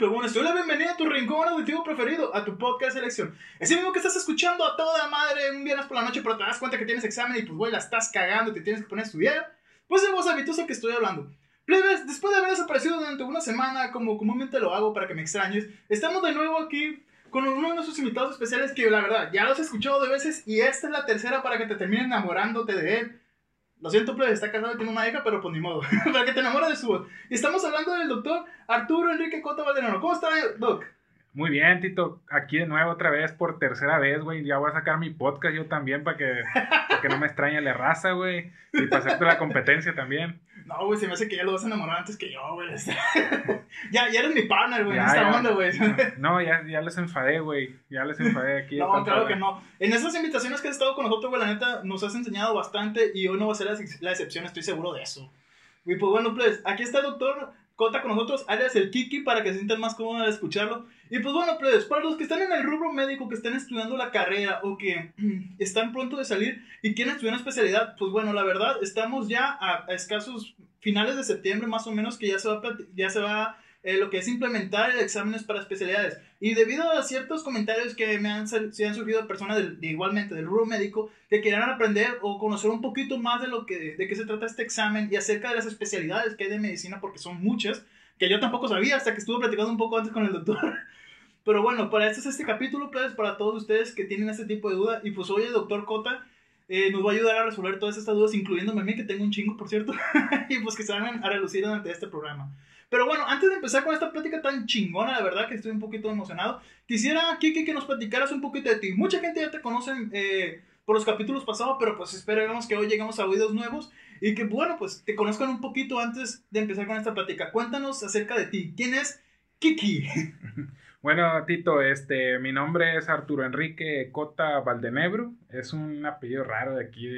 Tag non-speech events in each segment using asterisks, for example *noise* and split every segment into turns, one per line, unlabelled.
y plebones. Doy la bienvenida a tu rincón auditivo preferido, a tu podcast de selección. Ese mismo que estás escuchando a toda madre un viernes por la noche, pero te das cuenta que tienes examen y pues, güey, la estás cagando y te tienes que poner a estudiar. Pues es voz habituosa que estoy hablando. Plebes, después de haber desaparecido durante una semana, como comúnmente lo hago para que me extrañes, estamos de nuevo aquí con uno de nuestros invitados especiales que la verdad ya los he escuchado de veces y esta es la tercera para que te termine enamorándote de él. Lo siento, plebes, está casado y tiene una hija, pero pues ni modo, *laughs* para que te enamores de su voz. Y estamos hablando del doctor Arturo Enrique Cota Valderano. ¿Cómo está, doc?
Muy bien, Tito. Aquí de nuevo, otra vez, por tercera vez, güey. Ya voy a sacar mi podcast yo también para que, para que no me extrañe la raza, güey. Y para hacerte la competencia también.
No, güey, se me hace que ya lo vas a enamorar antes que yo, güey. *laughs* ya, ya eres mi partner, güey, en esta onda, güey.
No, ya, ya les enfadé, güey. Ya les enfadé aquí.
no, claro que no. En esas invitaciones que has estado con nosotros, güey, la neta, nos has enseñado bastante y hoy no va a ser la, excepción, estoy seguro de eso. Y pues bueno, pues, aquí está el doctor Con nosotros, alias el Kiki, para que se sientan más cómodos al escucharlo. Y pues bueno, pues, para los que están en el rubro médico, que están estudiando la carrera o que *clears throat* están pronto de salir y quieren estudiar una especialidad, pues bueno, la verdad, estamos ya a, escasos finales de septiembre más o menos que ya se va, ya se va eh, lo que es implementar exámenes para especialidades. Y debido a ciertos comentarios que me han, se han surgido personas igualmente del rubro médico que quieran aprender o conocer un poquito más de lo que de qué se trata este examen y acerca de las especialidades que hay de medicina, porque son muchas, que yo tampoco sabía hasta que estuve platicando un poco antes con el doctor. *laughs* Pero bueno, para esto es este capítulo, pues, para todos ustedes que tienen este tipo de duda. Y pues hoy el doctor Cota eh, nos va a ayudar a resolver todas estas dudas, incluyéndome a mí, que tengo un chingo, por cierto. *laughs* y pues que se van a relucir durante este programa. Pero bueno, antes de empezar con esta plática tan chingona, la verdad que estoy un poquito emocionado, quisiera, Kiki, que nos platicaras un poquito de ti. Mucha gente ya te conoce eh, por los capítulos pasados, pero pues esperemos que hoy lleguemos a oídos nuevos y que, bueno, pues te conozcan un poquito antes de empezar con esta plática. Cuéntanos acerca de ti. ¿Quién es Kiki? *laughs*
Bueno, Tito, este, mi nombre es Arturo Enrique Cota Valdenebro. Es un apellido raro de aquí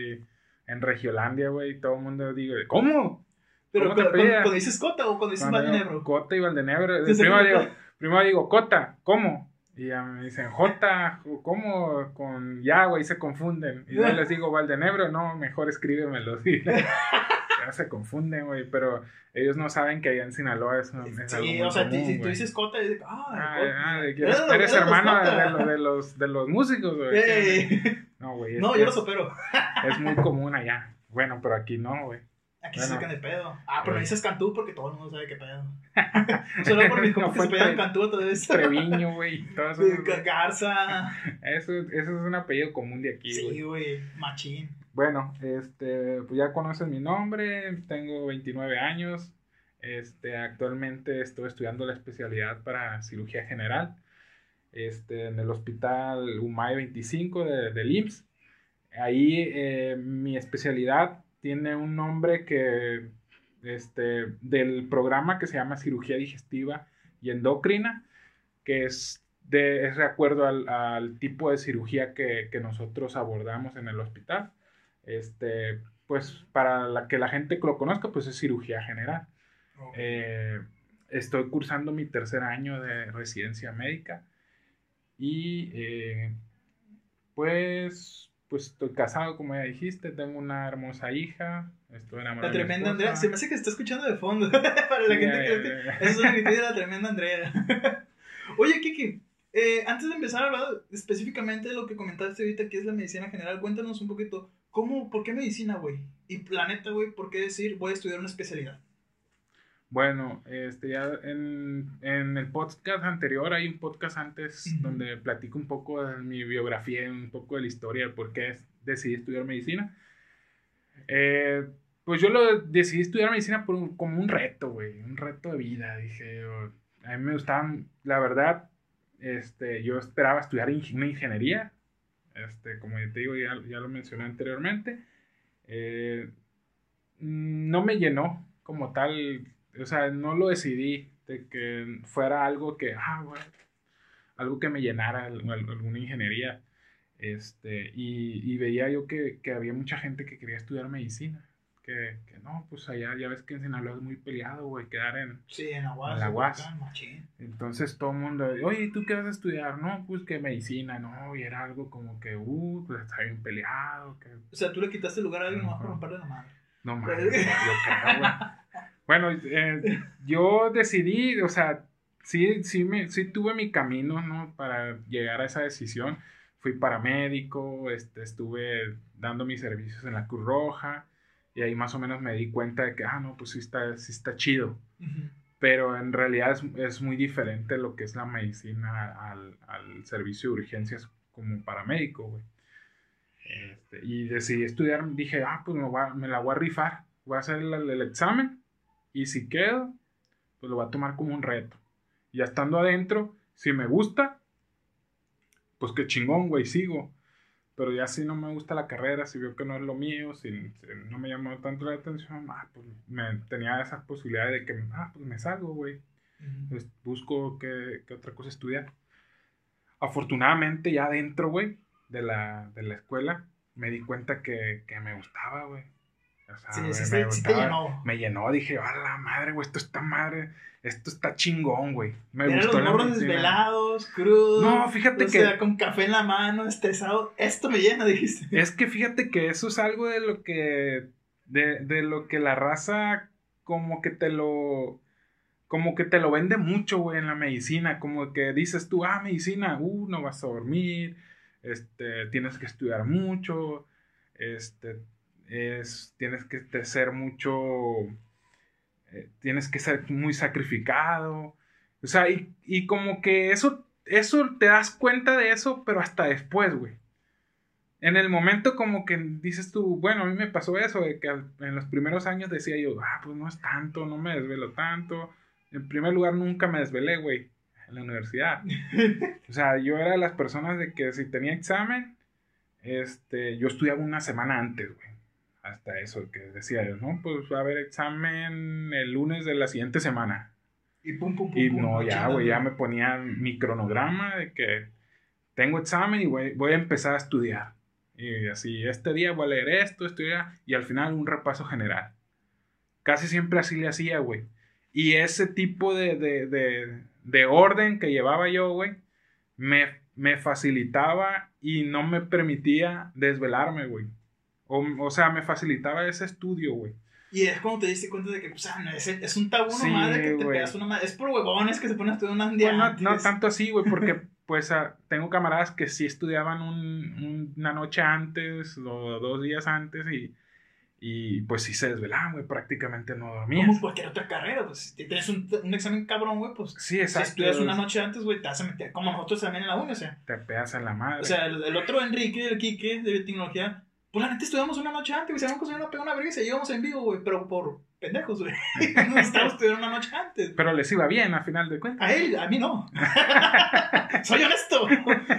en Regiolandia, güey. Todo el mundo dice, ¿cómo?
Pero cuando, dices Cota o cuando dices Valdenebro.
Cota y Valdenebro. Primero digo, primero digo, Cota, ¿cómo? Y ya me dicen, J, ¿cómo? Con ya, güey, se confunden. Y yo les digo, Valdenebro, no, mejor escríbemelo. *laughs* ya se confunden, güey, pero ellos no saben que allá en Sinaloa es,
es Sí, o sea, si tú dices Cota, dices, ah, ah,
eres, hermano de, de, los, de los músicos, güey. *laughs*
No, güey. No, yo lo supero.
es muy común allá. Bueno, pero aquí no, güey.
Aquí se sacan de pedo. Ah, pero me dices Cantú porque todo el mundo sabe qué pedo. *laughs* Solo por mis compas que se pegan Cantú todo eso.
Treviño, güey.
Garza.
Eso, eso es un apellido común de aquí,
Sí, güey. Machín.
Bueno, este, pues ya conoces mi nombre. Tengo 29 años. Este, actualmente estoy estudiando la especialidad para cirugía general. Este, en el hospital UMAI 25 de, del IMSS. Ahí eh, mi especialidad tiene un nombre que, este, del programa que se llama cirugía digestiva y endocrina, que es de, es de acuerdo al, tipo de cirugía que, nosotros abordamos en el hospital. Este, pues para la, que la gente lo conozca, pues es cirugía general. Eh, estoy cursando mi tercer año de residencia médica y eh, pues pues estoy casado, como ya dijiste, tengo una hermosa hija, estoy enamorado.
La tremenda Andrea, se me hace que está escuchando de fondo, *laughs* para la gente que... Es una de la *laughs* tremenda Andrea. *laughs* Oye, Kiki, eh, antes de empezar a hablar específicamente de lo que comentaste ahorita, que es la medicina general, cuéntanos un poquito, ¿cómo, por qué medicina, güey? Y planeta, güey, ¿por qué decir voy a estudiar una especialidad?
Bueno, este ya en, en, el podcast anterior, hay un podcast antes donde platico un poco de mi biografía, un poco de la historia, de por qué decidí estudiar medicina. Eh, pues yo lo decidí estudiar medicina por como un reto, güey, un reto de vida. Dije, a mí me gustaban, la verdad, este, yo esperaba estudiar una ingeniería, este, como te digo, ya, ya lo mencioné anteriormente. Eh, no me llenó como tal o sea, no lo decidí de que fuera algo que, ah, bueno, algo que me llenara, alguna ingeniería. Este, y, veía yo que, había mucha gente que quería estudiar medicina. Que, no, pues allá ya ves que en Sinaloa es muy peleado, güey, quedar en,
sí, en Aguas.
En Entonces todo el mundo, oye, ¿tú qué vas a estudiar? No, pues que medicina, no, y era algo como que, uh, pues está bien peleado. Que...
O sea, tú le quitaste el lugar a alguien más para romperle la madre.
No *laughs* mames, yo creo, güey. Bueno, eh, yo decidí, o sea, sí, sí, me, sí tuve mi camino, ¿no? Para llegar a esa decisión. Fui paramédico, este, estuve dando mis servicios en la Cruz Roja y ahí más o menos me di cuenta de que, ah, no, pues sí está, sí está chido. Pero en realidad es, es, muy diferente lo que es la medicina al, al servicio de urgencias como paramédico, güey. Este, y decidí estudiar, dije, ah, pues me, me, la voy a rifar, voy a hacer el, el, examen y si quedo, pues lo voy a tomar como un reto. Y ya estando adentro, si me gusta, pues qué chingón, güey, sigo. Pero ya si no me gusta la carrera, si veo que no es lo mío, si, no me llamó tanto la atención, ah, pues me, tenía esas posibilidades de que, ah, pues me salgo, güey. busco qué, qué, otra cosa estudiar. Afortunadamente ya adentro, güey, de la, de la escuela, me di cuenta que, que me gustaba, güey. O sea, sí, sí, me, sí, te llenó. Me llenó, dije, a la madre, güey, esto está madre, esto está chingón, güey. Me
Era gustó los morros desvelados, crudos. No, fíjate o que. Sea, con café en la mano, estresado. Esto me llena, *laughs* dijiste.
Es que fíjate que eso es algo de lo que. De, de lo que la raza, como que te lo. Como que te lo vende mucho, güey, en la medicina. Como que dices tú, ah, medicina, uh, no vas a dormir este, tienes que estudiar mucho, este, es, tienes que ser mucho, eh, tienes que ser muy sacrificado, o sea, y, y, como que eso, eso te das cuenta de eso, pero hasta después, güey. En el momento como que dices tú, bueno, a mí me pasó eso, de que en los primeros años decía yo, ah, pues no es tanto, no me desvelo tanto. En primer lugar, nunca me desvelé, güey en la universidad. *laughs* o sea, yo era de las personas de que si tenía examen, este, yo estudiaba una semana antes, güey. Hasta eso, que decía yo, ¿no? Pues va a haber examen el lunes de la siguiente semana. Y pum, pum, pum. Y no, ya, güey, ya me ponía mi cronograma de que tengo examen y voy, voy a empezar a estudiar. Y así, este día voy a leer esto, estudiar, y al final un repaso general. Casi siempre así le hacía, güey. Y ese tipo de, de orden que llevaba yo, güey, me, me facilitaba y no me permitía desvelarme, güey. O, o, sea, me facilitaba ese estudio, güey.
Y es como te diste cuenta de que, o sea, no, es, es un tabú sí, nomás de que te pegas una madre. Es por huevones que se ponen a estudiar un día
no, no, tanto así, güey, porque, *laughs* pues, uh, tengo camaradas que sí estudiaban un, una noche antes o dos días antes y y pues sí se desvelaban, güey, prácticamente no dormían.
Como cualquier otra carrera, pues si tienes un, un examen cabrón, güey, pues. Sí, exacto. Si estudias una noche antes, güey, te vas a meter, como nosotros también en la uni, o sea.
Te pegas en la madre.
O sea, el, otro Enrique, el Quique, de tecnología, pues la neta estudiamos una noche antes, güey, se habíamos conseguido una pega una verga y se llevamos en vivo, güey, pero por pendejos, güey. *laughs* no estábamos estudiando una noche antes.
Pero les iba bien, a final de cuentas.
A él, a mí no. *laughs* Soy honesto.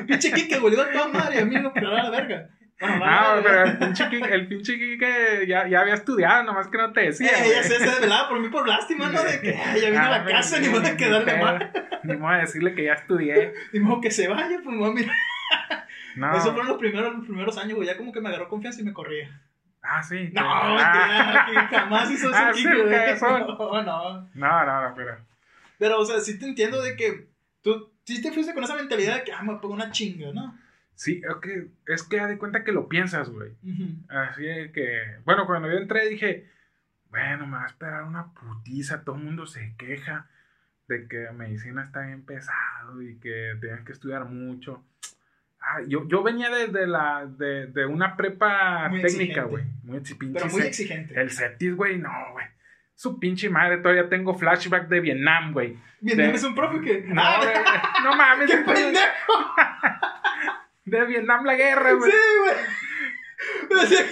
Pinche Quique, güey, le da toda madre, a mí no, pero a la verga.
No, pero el pinche, el pinche que ya, ya había estudiado, nomás que no te decía.
Eh, ella se desvelaba por mí por lástima, ¿no? De que ya vino a la casa, ni modo de quedarme mal.
Ni modo de decirle que ya estudié.
Ni modo que se vaya, pues no, mira. No. Esos fueron los primeros, los primeros años, güey. Ya como que me agarró confianza y me corría.
Ah, sí.
No, ah. que, jamás hizo eso. Ah, sí, *laughs* no, no.
No, no, pero.
Pero, o sea, sí te entiendo de que tú sí te fuiste con esa mentalidad de que, ah, me pongo una chinga, ¿no?
Sí, es que, es que de cuenta que lo piensas, güey. Así que, bueno, cuando yo entré dije, bueno, me va a esperar una putiza, todo el mundo se queja de que medicina está bien pesado y que tienes que estudiar mucho. Ah, yo, yo venía de, la, de, de una prepa técnica, güey.
Muy, Pero muy exigente.
El CETIS, güey, no, güey. Su pinche madre, todavía tengo flashback de Vietnam, güey.
¿Vietnam es un profe que.?
No, ah, no mames.
¡Qué pendejo!
de Vietnam la guerra, güey.
Sí, güey.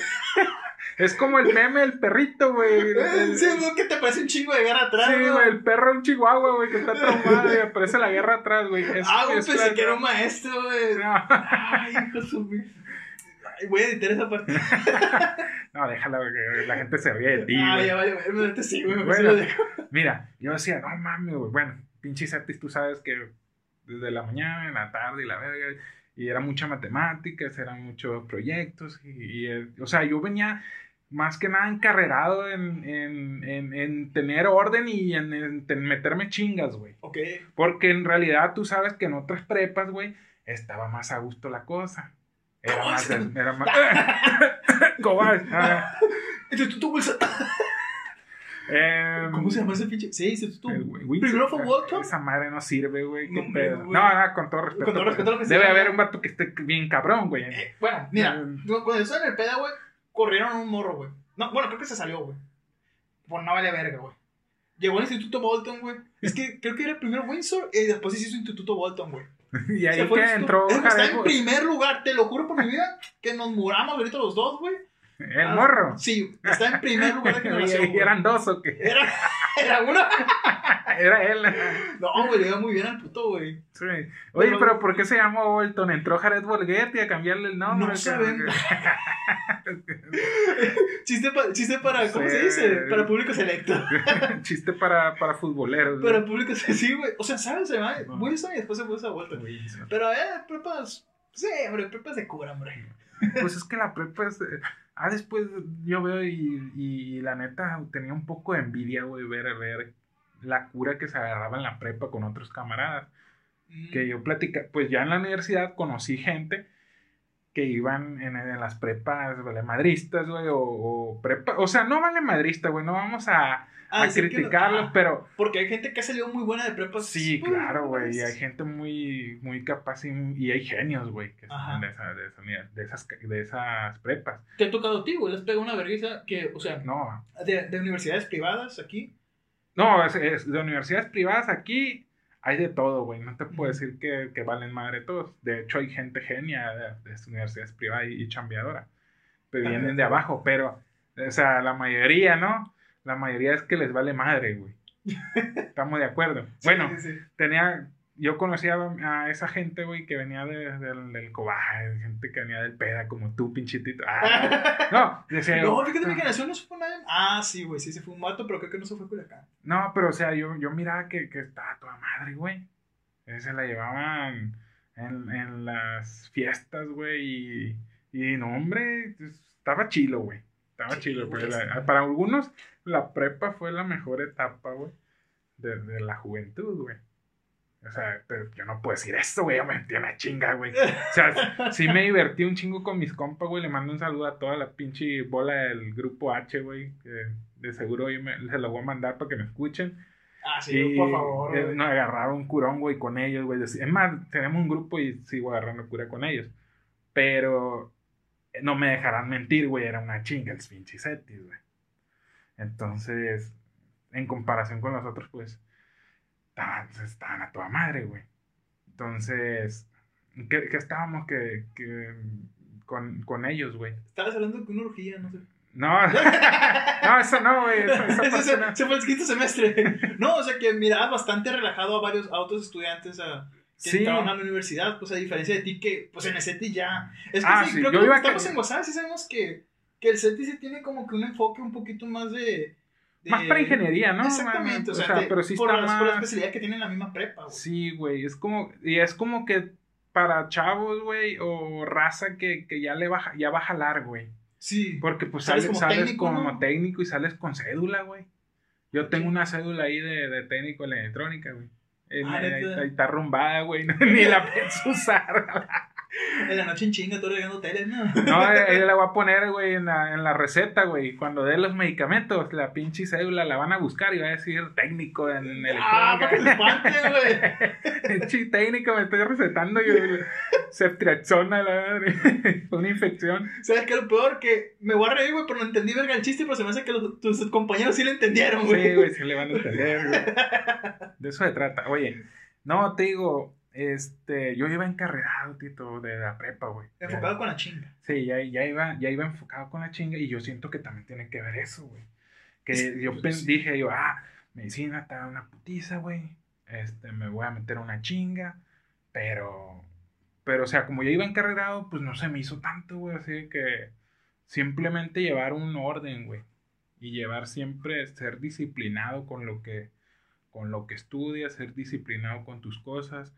Es como el meme del perrito, güey. *laughs*
Sí, güey, que te parece un chingo de guerra atrás,
Sí, güey, el perro es un chihuahua, güey, que está traumado y aparece la guerra atrás, güey.
ah, güey, pensé que era un maestro, güey. No. Ay, hijo su... Ay, voy a editar esa parte. *laughs*
no, déjala, güey, la gente se ríe de ti,
Ah, ya vale, güey, sí, güey, bueno,
Mira, yo decía, no mames, güey, bueno, pinche Cetis, tú sabes que desde la mañana, en la tarde y la verga y era mucha matemáticas, eran muchos proyectos, y, o sea, yo venía más que nada encarrerado en, en, en, tener orden y en, meterme chingas, güey.
Ok.
Porque en realidad tú sabes que en otras prepas, güey, estaba más a gusto la cosa. Era más... Era más... *laughs* Ah.
tú, tú,
Eh,
¿Cómo se llama ese pinche? Sí,
güey, Windsor.
Primero fue Walton.
Esa madre no sirve, güey. qué
No.
No, no, con todo respeto.
Con todo respeto lo que
Debe
se
haber un vato que esté bien cabrón, güey.
Eh, bueno, mira,
Eh.
cuando yo estaba en el peda, güey, corrieron un morro, güey. No, bueno, creo que se salió, güey. Por no vale verga, güey. Llegó al Instituto Bolton, güey. Es que creo que era primero Windsor y después se hizo Instituto Bolton, güey. *laughs*
Y ahí
fue
que entró
Está en primer lugar, te lo juro por mi vida, que nos muramos ahorita los dos, güey.
El
Ah,
morro.
Sí, está en primer lugar de *laughs* generación.
y eran dos o qué.
Era, *laughs* era uno. *laughs*
Era él.
No, güey, le iba muy bien al puto, güey.
Sí. Oye,
Pero-
pero ¿por qué se llamó Bolton? ¿Entró Jared Borghetti a cambiarle el nombre?
No sabemos. Chiste, pa- chiste para, ¿cómo se dice? Para público selecto.
Chiste para, para futboleros.
Para público sí, güey. O sea, ¿sabes? Se llama
No.
Wilson y después se puso a vuelta.
Wilson.
Pero, eh, prepas. Sí, hombre, prepas de cura, hombre.
Pues es que la prepa es. eh, Ah, después yo veo y, y la neta tenía un poco de envidia, güey, ver, ver la cura que se agarraba en la prepa con otros camaradas. Que yo platica, pues ya en la universidad conocí gente que iban en, en las prepas vale madristas, güey, o, o prepa, o sea, no vale madrista, güey, no vamos a, a
no-
criticarlos,
ah,
pero
Porque hay gente que ha salido muy buena de prepas.
sí,
Pues,
claro, güey, y
pues,
hay gente muy, muy capaz y, y hay genios, güey, que salen de, esa- de, esa- de esas, de esas prepas.
Te ha tocado a ti, güey. Les pega una vergüenza que, o sea,
No,
de, de universidades privadas aquí.
no, es, es- de universidades privadas aquí hay de todo, güey, no te puedo decir que, que valen madre todos. De hecho, hay gente genia de, universidades privadas y, y chambeadora, pero
Ah,
vienen de abajo, pero, o sea, la mayoría, ¿no? La mayoría es que les vale madre, güey. *laughs* Estamos de acuerdo. Bueno,
Sí, sí, sí.
tenía, yo conocía a esa gente, güey, que venía de- del, del cobaje, gente que venía del peda, como tú, pinchitito. Ah, *laughs* no, decía
No, fíjate, mi generación no se fue nadie. Ah, sí, güey, sí, se fue un vato, pero creo que no se fue Culiacán.
No, pero o sea, yo, yo miraba que, que estaba toda madre, güey. Eh, Se la llevaban en, en las fiestas, güey, y, y no, hombre, estaba chilo, güey. Estaba
güey,
pues, la- para algunos la prepa fue la mejor etapa, güey, de, de la juventud, güey. O sea, pero yo no puedo decir esto, güey, yo me metí una chinga, güey. O sea, *laughs* sí me divertí un chingo con mis compas, güey. Le mando un saludo a toda la pinche bola del grupo H, güey. De seguro yo me, se lo voy a mandar para que me escuchen.
Ah, sí,
y
por favor.
eh, nos agarraba un curón, güey, con ellos, güey. Es más, tenemos un grupo y sigo agarrando cura con ellos. Pero no me dejarán mentir, güey. Era una chinga el pinche Cetis, güey. Entonces, en comparación con los otros, pues, estaban, estaban a toda madre, güey. Entonces, ¿qué, qué estábamos que, que con, con ellos, güey?
Estabas hablando de una orgía, no sé.
No, *laughs* no, eso no, güey. *laughs*
Se,
no.
se fue el quinto semestre. *laughs* No, o sea que mirabas bastante relajado a varios a otros estudiantes a, que
Sí.
entraban a la universidad, pues a diferencia de ti que, pues en el CETI ya. Es que
Ah,
sí,
sí,
creo
yo
que
iba a
estamos en WhatsApp sí sabemos que, que el CETI sí tiene como que un enfoque un poquito más de. de-
Más para ingeniería, ¿no?
Exactamente, o
O
sea,
pero sí
por,
está
las- por la
más-
especialidad que tiene en la misma prepa, güey.
Sí, güey, es como, y es como que para chavos, güey, o raza que, que ya le baja, ya va a jalar, güey.
Sí.
Porque pues
Sales
sales,
como
sales
técnico,
como
¿no?
técnico y sales con cédula, güey. Yo tengo una cédula ahí de, de técnico en la electrónica, güey. Eh,
Ah,
ahí está rumbada, güey, *laughs* ni la pienso usar.
En la noche en chinga, todo regando tele, ¿no?
No, ahí la voy a poner, güey, en la, en la receta, güey. Cuando dé los medicamentos, la pinche cédula la van a buscar y va a decir técnico en
Ah,
electrónica.
participante, güey. *laughs*
Pinche técnico, me estoy recetando yo ceftriaxona, la madre. *laughs* Una infección.
¿Sabes qué es lo peor? Que me voy a reír, güey, pero no entendí verga el chiste, pero se me hace que los- tus compañeros sí lo entendieron, güey.
Sí, güey, sí le van a entender, güey. De eso se trata. Oye, no, te digo, este, yo iba encarregado, Tito, de la prepa, güey.
Enfocado con la chinga.
Sí, ya, ya, iba, ya iba enfocado con la chinga y yo siento que también tiene que ver eso, güey. Que
Sí,
yo
pues, sí.
dije, yo, ah, medicina está una putiza, güey. Este, me voy a meter una chinga, pero, pero, o sea, como yo iba encarregado, pues no se me hizo tanto, güey, así que simplemente llevar un orden, güey. Y llevar siempre, ser disciplinado con lo que, con lo que estudias, ser disciplinado con tus cosas,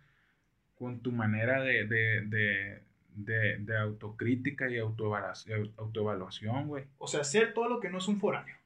con tu manera de, de, de, de, de autocrítica y autoevaluación, güey.
O sea, hacer todo lo que no es un foráneo.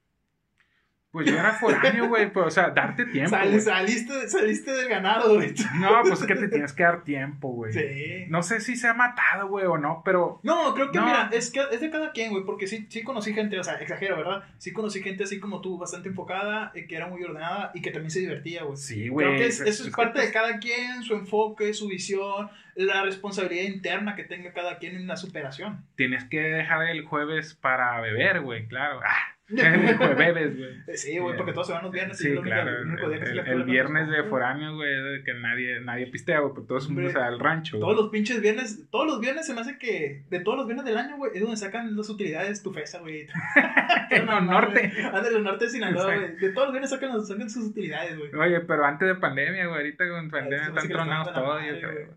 Pues yo era foráneo, güey, pues, o sea, darte tiempo.
Sal- saliste, saliste del ganado, güey.
No, pues es que te tienes que dar tiempo, güey.
Sí.
No sé si se ha matado, güey, o no, pero
No, creo que
No.
mira, es que es de cada quien, güey, porque sí, sí conocí gente, o sea, exagero, ¿verdad? Sí conocí gente así como tú, bastante enfocada, eh, que era muy ordenada y que también se divertía, güey.
sí, güey.
Creo que es- eso es parte de
pues,
cada quien, su enfoque, su visión, la responsabilidad interna que tenga cada quien en la superación.
Tienes que dejar el jueves para beber, güey, claro. Ah, jueves güey. *laughs*
Sí, güey, porque todos se van los viernes y
Sí, claro.
el único día que
el- el viernes de foráneo, güey, de que nadie, nadie pistea, güey, pues todos fuimos al rancho.
Todos los pinches viernes, todos los viernes se me hace que de todos los viernes del año, güey, es donde sacan las utilidades tu fesa, güey. *laughs*
En los norte.
Ándale, los norte de Sinaloa, güey. De todos los viernes sacan, los- sacan sus utilidades, güey.
Oye, pero antes de pandemia, güey, ahorita con pandemia están tronados todos, yo creo.
güey.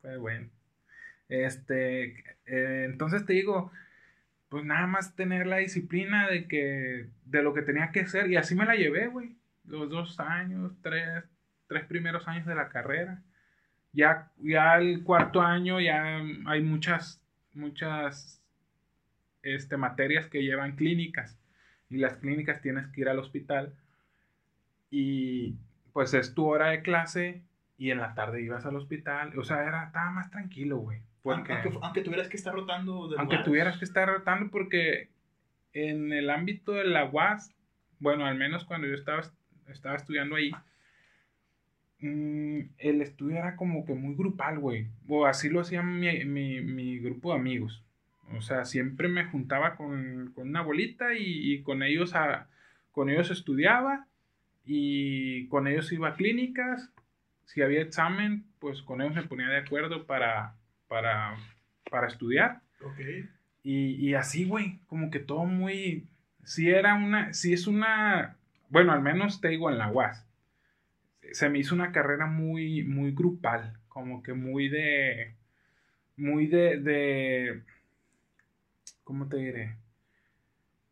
Fue bueno. Este, eh, entonces te digo, pues nada más tener la disciplina de que, de lo que tenía que hacer, y así me la llevé, güey. Los dos años, tres, tres primeros años de la carrera. Ya, ya el cuarto año ya hay muchas, muchas este, materias que llevan clínicas. Y las clínicas tienes que ir al hospital. Y pues es tu hora de clase y en la tarde ibas al hospital. O sea, era, estaba más tranquilo, güey. Porque,
Aunque, aunque tuvieras que estar rotando de
aunque
lugares.
tuvieras que estar rotando porque en el ámbito de la UAS, bueno, al menos cuando yo estaba, estaba estudiando ahí, mm, el estudio era como que muy grupal, güey. O así lo hacía mi, mi, mi grupo de amigos. O sea, siempre me juntaba con, con una bolita y, y con ellos a, con ellos estudiaba y con ellos iba a clínicas. Si había examen, pues con ellos me ponía de acuerdo para, para, para estudiar.
Ok.
Y, y así, güey, como que todo muy... Si era una... Si es una... Bueno, al menos te digo en la UAS. Se me hizo una carrera muy, muy grupal. Como que muy de... Muy de... de ¿Cómo te diré?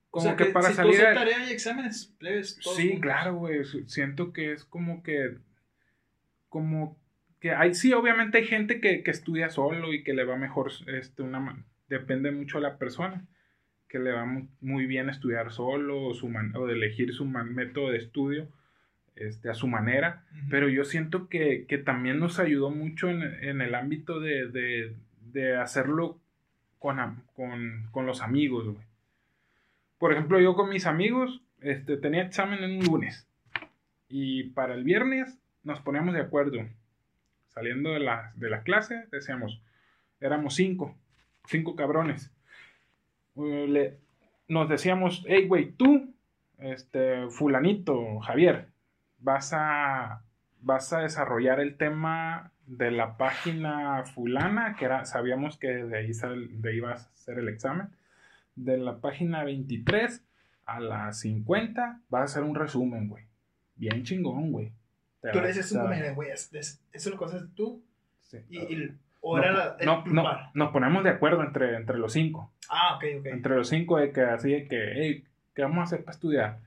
Como
o sea,
que, para
si
salir...
tú
a-
tarea y exámenes,
Sí,
juntos.
claro, güey. Siento que es como que. Como que hay. Sí, obviamente hay gente que, que estudia solo y que le va mejor. Este, una, depende mucho de la persona. Que le va mu- muy bien estudiar solo o, su man- o de elegir su man- método de estudio este, a su manera. Pero yo siento que, que también nos ayudó mucho en, en el ámbito de, de- de hacerlo con, con, con los amigos, güey. Por ejemplo, yo con mis amigos este, tenía examen en un lunes. Y para el viernes nos poníamos de acuerdo. Saliendo de la, de la clase, decíamos, éramos cinco, cinco cabrones. Eh, le- nos decíamos, hey, güey, tú, este, fulanito, Javier, vas a, vas a desarrollar el tema de la página fulana, que era, sabíamos que de ahí, sal- de a ser el examen. De la página 23 a la 50 vas a hacer un resumen, güey. Bien chingón, güey.
Le dices,
a-
mira, güey, es- es- eso lo conoces tú.
sí.
Y, y- o
No,
era la, el
no, no, nos ponemos de acuerdo entre, entre los cinco.
Ah, ok, ok.
Entre los cinco de que así de que, hey, ¿qué vamos a hacer para estudiar?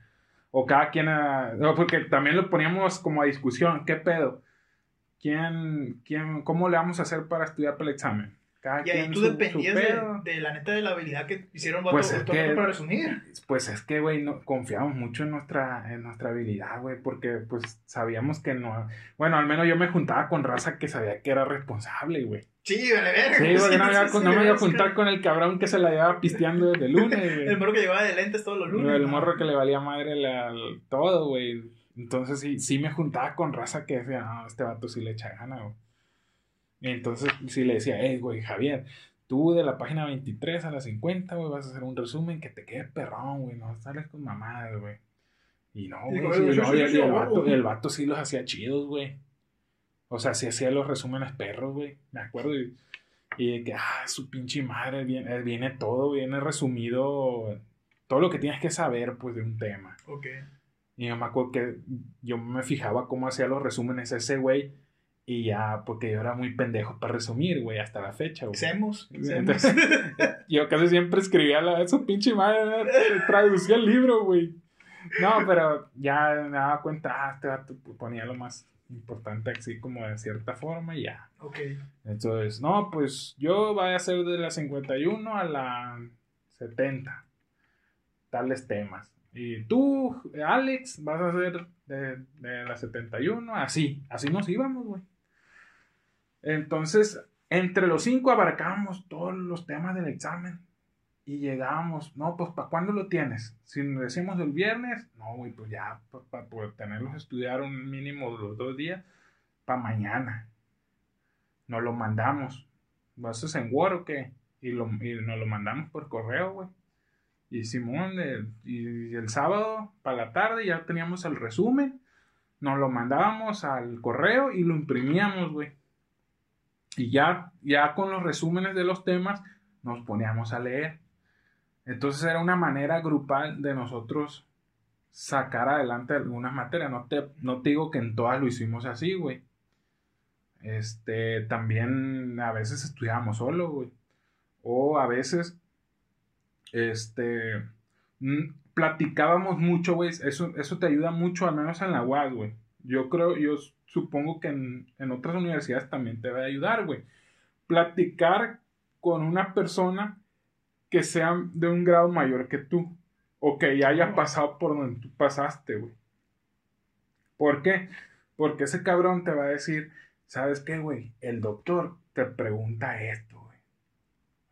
O cada quien, a- no, porque también lo poníamos como a discusión, ¿qué pedo? ¿Quién, quién, cómo le vamos a hacer para estudiar para el examen? Cada
Y ahí tú
su- su
dependías de, de la neta de la habilidad que hicieron
Pues es que-
para resumir.
Pues es que, güey, no, confiamos mucho en nuestra, en nuestra habilidad, güey, porque pues sabíamos que no... Bueno, al menos yo me juntaba con raza que sabía que era responsable, güey.
Sí, vale, verga.
Sí, porque no, *laughs* me iba a-
sí,
no me iba a juntar con el cabrón que se la llevaba pisteando desde el lunes, *laughs* güey.
El morro que llevaba de lentes todos los lunes.
el
¿no?
morro que le valía madre la- todo, güey. Entonces sí, sí me juntaba con raza que decía, no, este vato sí le echa gana, güey. Entonces sí le decía, hey, güey, Javier, tú de la página 23 a la 50, güey, vas a hacer un resumen que te quede perrón, güey, no sales con mamadas, güey. Y no, güey, sí,
"Yo
no,
sí,
y el, el
a
vato,
huevo".
el vato sí los hacía chidos, güey. O sea, sí hacía los resúmenes perros, güey. Me acuerdo. Y, y de que, ah, su pinche madre, viene, viene todo, viene resumido, todo lo que tienes que saber, pues, de un tema.
Ok.
Y yo me acuerdo que yo me fijaba cómo hacía los resúmenes ese güey. Y ya, porque yo era muy pendejo para resumir, güey, hasta la fecha, güey.
Semos.
Entonces, *laughs* yo casi siempre escribía la, su pinche madre, traducía el libro, güey. No, pero ya me daba cuenta, ah, este vato ponía lo más importante así como de cierta forma y ya.
Ok.
Entonces, no, pues yo voy a hacer de la 51 a la 70. Tales temas. Y tú, Alex, vas a ser de, de la 71, así, así nos íbamos, güey. Entonces, entre los cinco abarcábamos todos los temas del examen y llegábamos, no, pues ¿para cuándo lo tienes? Si nos decimos el viernes, no, güey, pues ya, para poder tenerlos estudiar un mínimo de los dos días, para mañana. Nos lo mandamos. ¿Vas en Word o? Y, lo, y nos lo mandamos por correo, güey. Y Simón, y el sábado, para la tarde, ya teníamos el resumen. Nos lo mandábamos al correo y lo imprimíamos, güey. Y ya, ya con los resúmenes de los temas, nos poníamos a leer. Entonces era una manera grupal de nosotros sacar adelante algunas materias. No te, no te digo que en todas lo hicimos así, güey. Este, también a veces estudiábamos solo, güey. O a veces, este, platicábamos mucho, güey. Eso, eso te ayuda mucho, al menos en la UAS, güey. Yo creo, yo supongo que en, en otras universidades también te va a ayudar, güey. Platicar con una persona que sea de un grado mayor que tú o que ya haya pasado por donde tú pasaste, güey. ¿Por qué? Porque ese cabrón te va a decir, ¿sabes qué, güey? El doctor te pregunta esto, güey.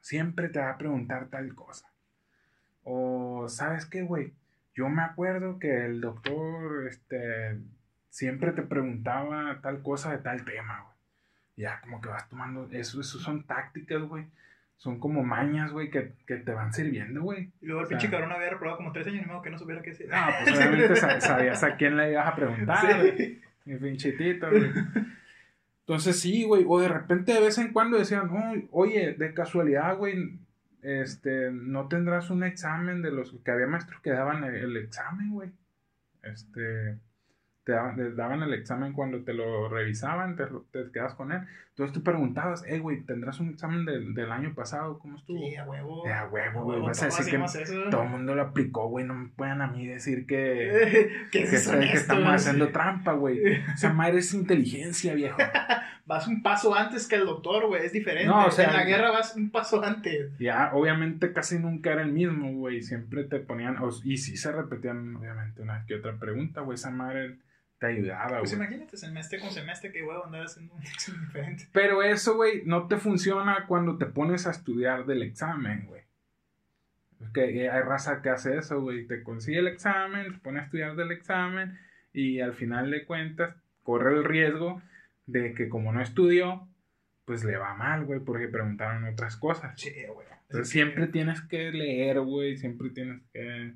Siempre te va a preguntar tal cosa. O, ¿sabes qué, güey? Yo me acuerdo que el doctor, este, siempre te preguntaba tal cosa de tal tema, güey. Ya, como que vas tomando, eso, eso son tácticas, güey son como mañas, güey, que, que, te van sirviendo, güey.
Y luego el pinche cabrón había reprobado como tres años y modo que no supiera qué decir.
Ah, pues obviamente *laughs* sabías a quién le ibas a preguntar, güey. Mi pinchitito, güey. Entonces sí, güey, o de repente de vez en cuando decían, oye, de casualidad, güey, este, no tendrás un examen de los que había maestros que daban el examen, güey. Este, te daban, el examen cuando te lo revisaban, te, te quedas con él. Entonces tú preguntabas, hey, güey, ¿tendrás un examen del, del año pasado? ¿Cómo estuvo?
Sí, a huevo.
a huevo, güey. Vas a decir que todo el mundo lo aplicó, güey. No me puedan a mí decir que, *laughs* que, que, estamos haciendo trampa, güey. O sea, madre es inteligencia, viejo. *laughs*
vas un paso antes que el doctor, güey. Es diferente. No, o sea, en la guerra vas un paso antes.
Ya, obviamente casi nunca era el mismo, güey. Siempre te ponían, y sí se repetían, obviamente, una que otra pregunta, güey. Esa madre te ayudaba,
Pues imagínate semestre con semestre que, güey, andar haciendo un examen diferente.
Pero eso, güey, no te funciona cuando te pones a estudiar del examen, güey. Que hay raza que hace eso, güey. Te consigue el examen, te pone a estudiar del examen y al final de cuentas corre el riesgo de que como no estudió, pues le va mal, güey, porque preguntaron otras cosas.
Sí, güey.
Entonces siempre tienes que leer, güey, siempre tienes que...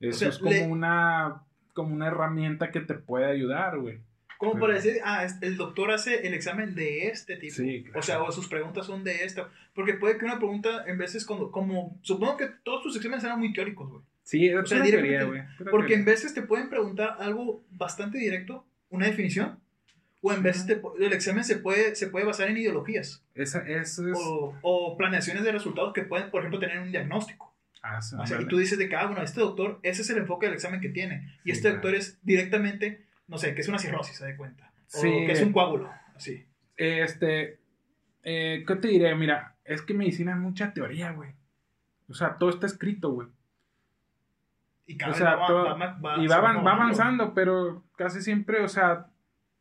Eso es como una como una herramienta que te puede ayudar, güey.
Como por decir, ah, el doctor hace el examen de este tipo. Sí, O sea, o sus preguntas son de esto. Porque puede que una pregunta, en veces, como, como supongo que todos tus exámenes eran muy teóricos, güey.
Sí, o teoría, güey.
Porque en veces te pueden preguntar algo bastante directo, una definición, o en veces el examen se puede, se puede basar en ideologías.
Esa, eso
es... o, o planeaciones de resultados que pueden, por ejemplo, tener un diagnóstico. Ah, y tú dices de que, ah, bueno, este doctor, ese es el enfoque del examen que tiene. Y este doctor es directamente, no sé, que es una cirrosis, se da cuenta. O que es un coágulo, así.
Este, eh, ¿qué te diré? Mira, es que medicina es mucha teoría, güey. O sea, todo está escrito, güey. Y cada va, va, y va, va avanzando, pero casi siempre, o sea,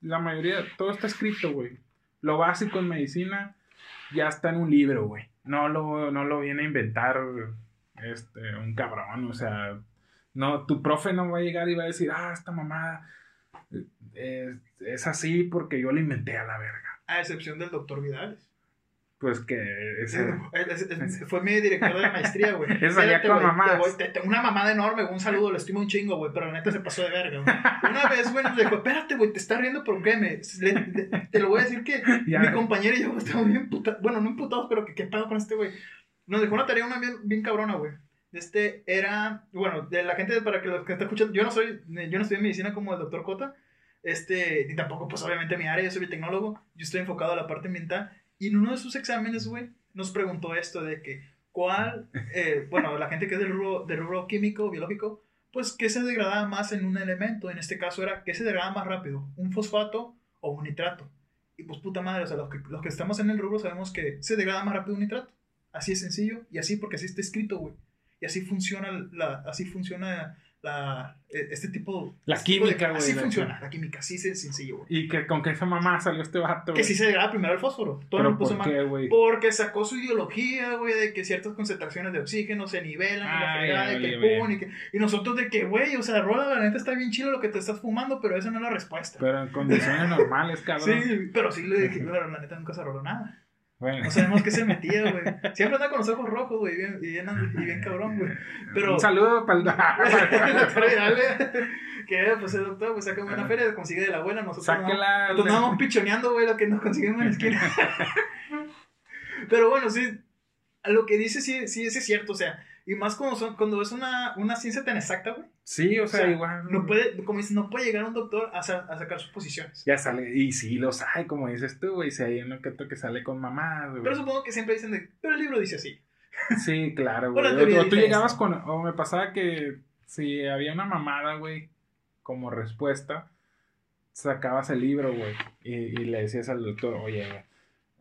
la mayoría, todo está escrito, güey. Lo básico en medicina ya está en un libro, güey. No lo, no lo viene a inventar este, un cabrón, o sea, no, tu profe no va a llegar y va a decir, ah, esta mamá eh, es, así porque yo la inventé a la verga.
A excepción del doctor Vidales.
Pues que ese,
fue mi director de la maestría, güey. *laughs*
Esa con mamá.
Una mamada enorme, un saludo, le estimo un chingo, güey, pero la neta se pasó de verga, güey. *laughs* Una vez, güey, nos dijo, espérate, güey, te estás riendo, por qué me. te lo voy a decir que *laughs* mi compañero y yo estamos bien putados, bueno, no imputados, pero que qué pedo con este güey. Nos dejó una tarea una bien, bien cabrona, güey. Este era, bueno, de la gente, para que los que están escuchando, yo no soy, yo no estoy en medicina como el doctor Cota, este, ni tampoco, pues obviamente mi área, yo soy tecnólogo, yo estoy enfocado a la parte ambiental, y en uno de sus exámenes, güey, nos preguntó esto de que, ¿cuál, eh, *laughs* bueno, la gente que es del rubro, del rubro químico, biológico, pues, ¿qué se degradaba más en un elemento? En este caso era, ¿qué se degradaba más rápido? ¿Un fosfato o un nitrato? Y pues, puta madre, o sea, los que, los que estamos en el rubro sabemos que se degrada más rápido un nitrato. Así es sencillo y así porque así está escrito, güey. Y así funciona, la, así funciona la, e- este tipo.
La
este tipo de-
química, güey,
Así funciona, la química, así es sencillo, güey.
Y que con que esa mamá salió este vato,
Que
güey.
sí se degrada primero el fósforo. Todo
Pero
lo puso
¿por qué, güey?
Porque sacó su ideología, güey, de que ciertas concentraciones de oxígeno se nivelan y la
Ay,
fregada, de que pum, y, que- y nosotros de que, güey, o sea, Rola, la neta está bien chido lo que te estás fumando, pero esa no es la respuesta.
Pero en condiciones normales, *laughs* cabrón.
sí, pero sí le dije, la neta nunca se roló nada.
Bueno,
No sabemos qué se metía, güey. Siempre anda con los ojos rojos, güey, bien, y, bien, y bien cabrón, güey. Pero...
un saludo *laughs* para el.
Doctor Vidal, que pues el doctor, pues saca una feria, consigue de la buena, nosotros no-
Sáquela.
nos vamos pichoneando, güey, lo que nos conseguimos en la esquina. *laughs* Pero bueno, sí, lo que dice sí, sí, sí es cierto, o sea, y más cuando, son, cuando es una, una ciencia tan exacta, güey.
Sí, o sea,
O sea,
igual.
No puede, como dices, no puede llegar un doctor a, sa- a sacar sus posiciones.
Ya sale. Y sí, los hay, como dices tú, güey. Si hay uno que que sale con mamás, güey.
Pero supongo que siempre dicen de, pero el libro dice así.
Sí, claro, güey. O, tú llegabas con. O me pasaba que si había una mamada, güey, como respuesta, sacabas el libro, güey. Y, y le decías al doctor, oye, güey,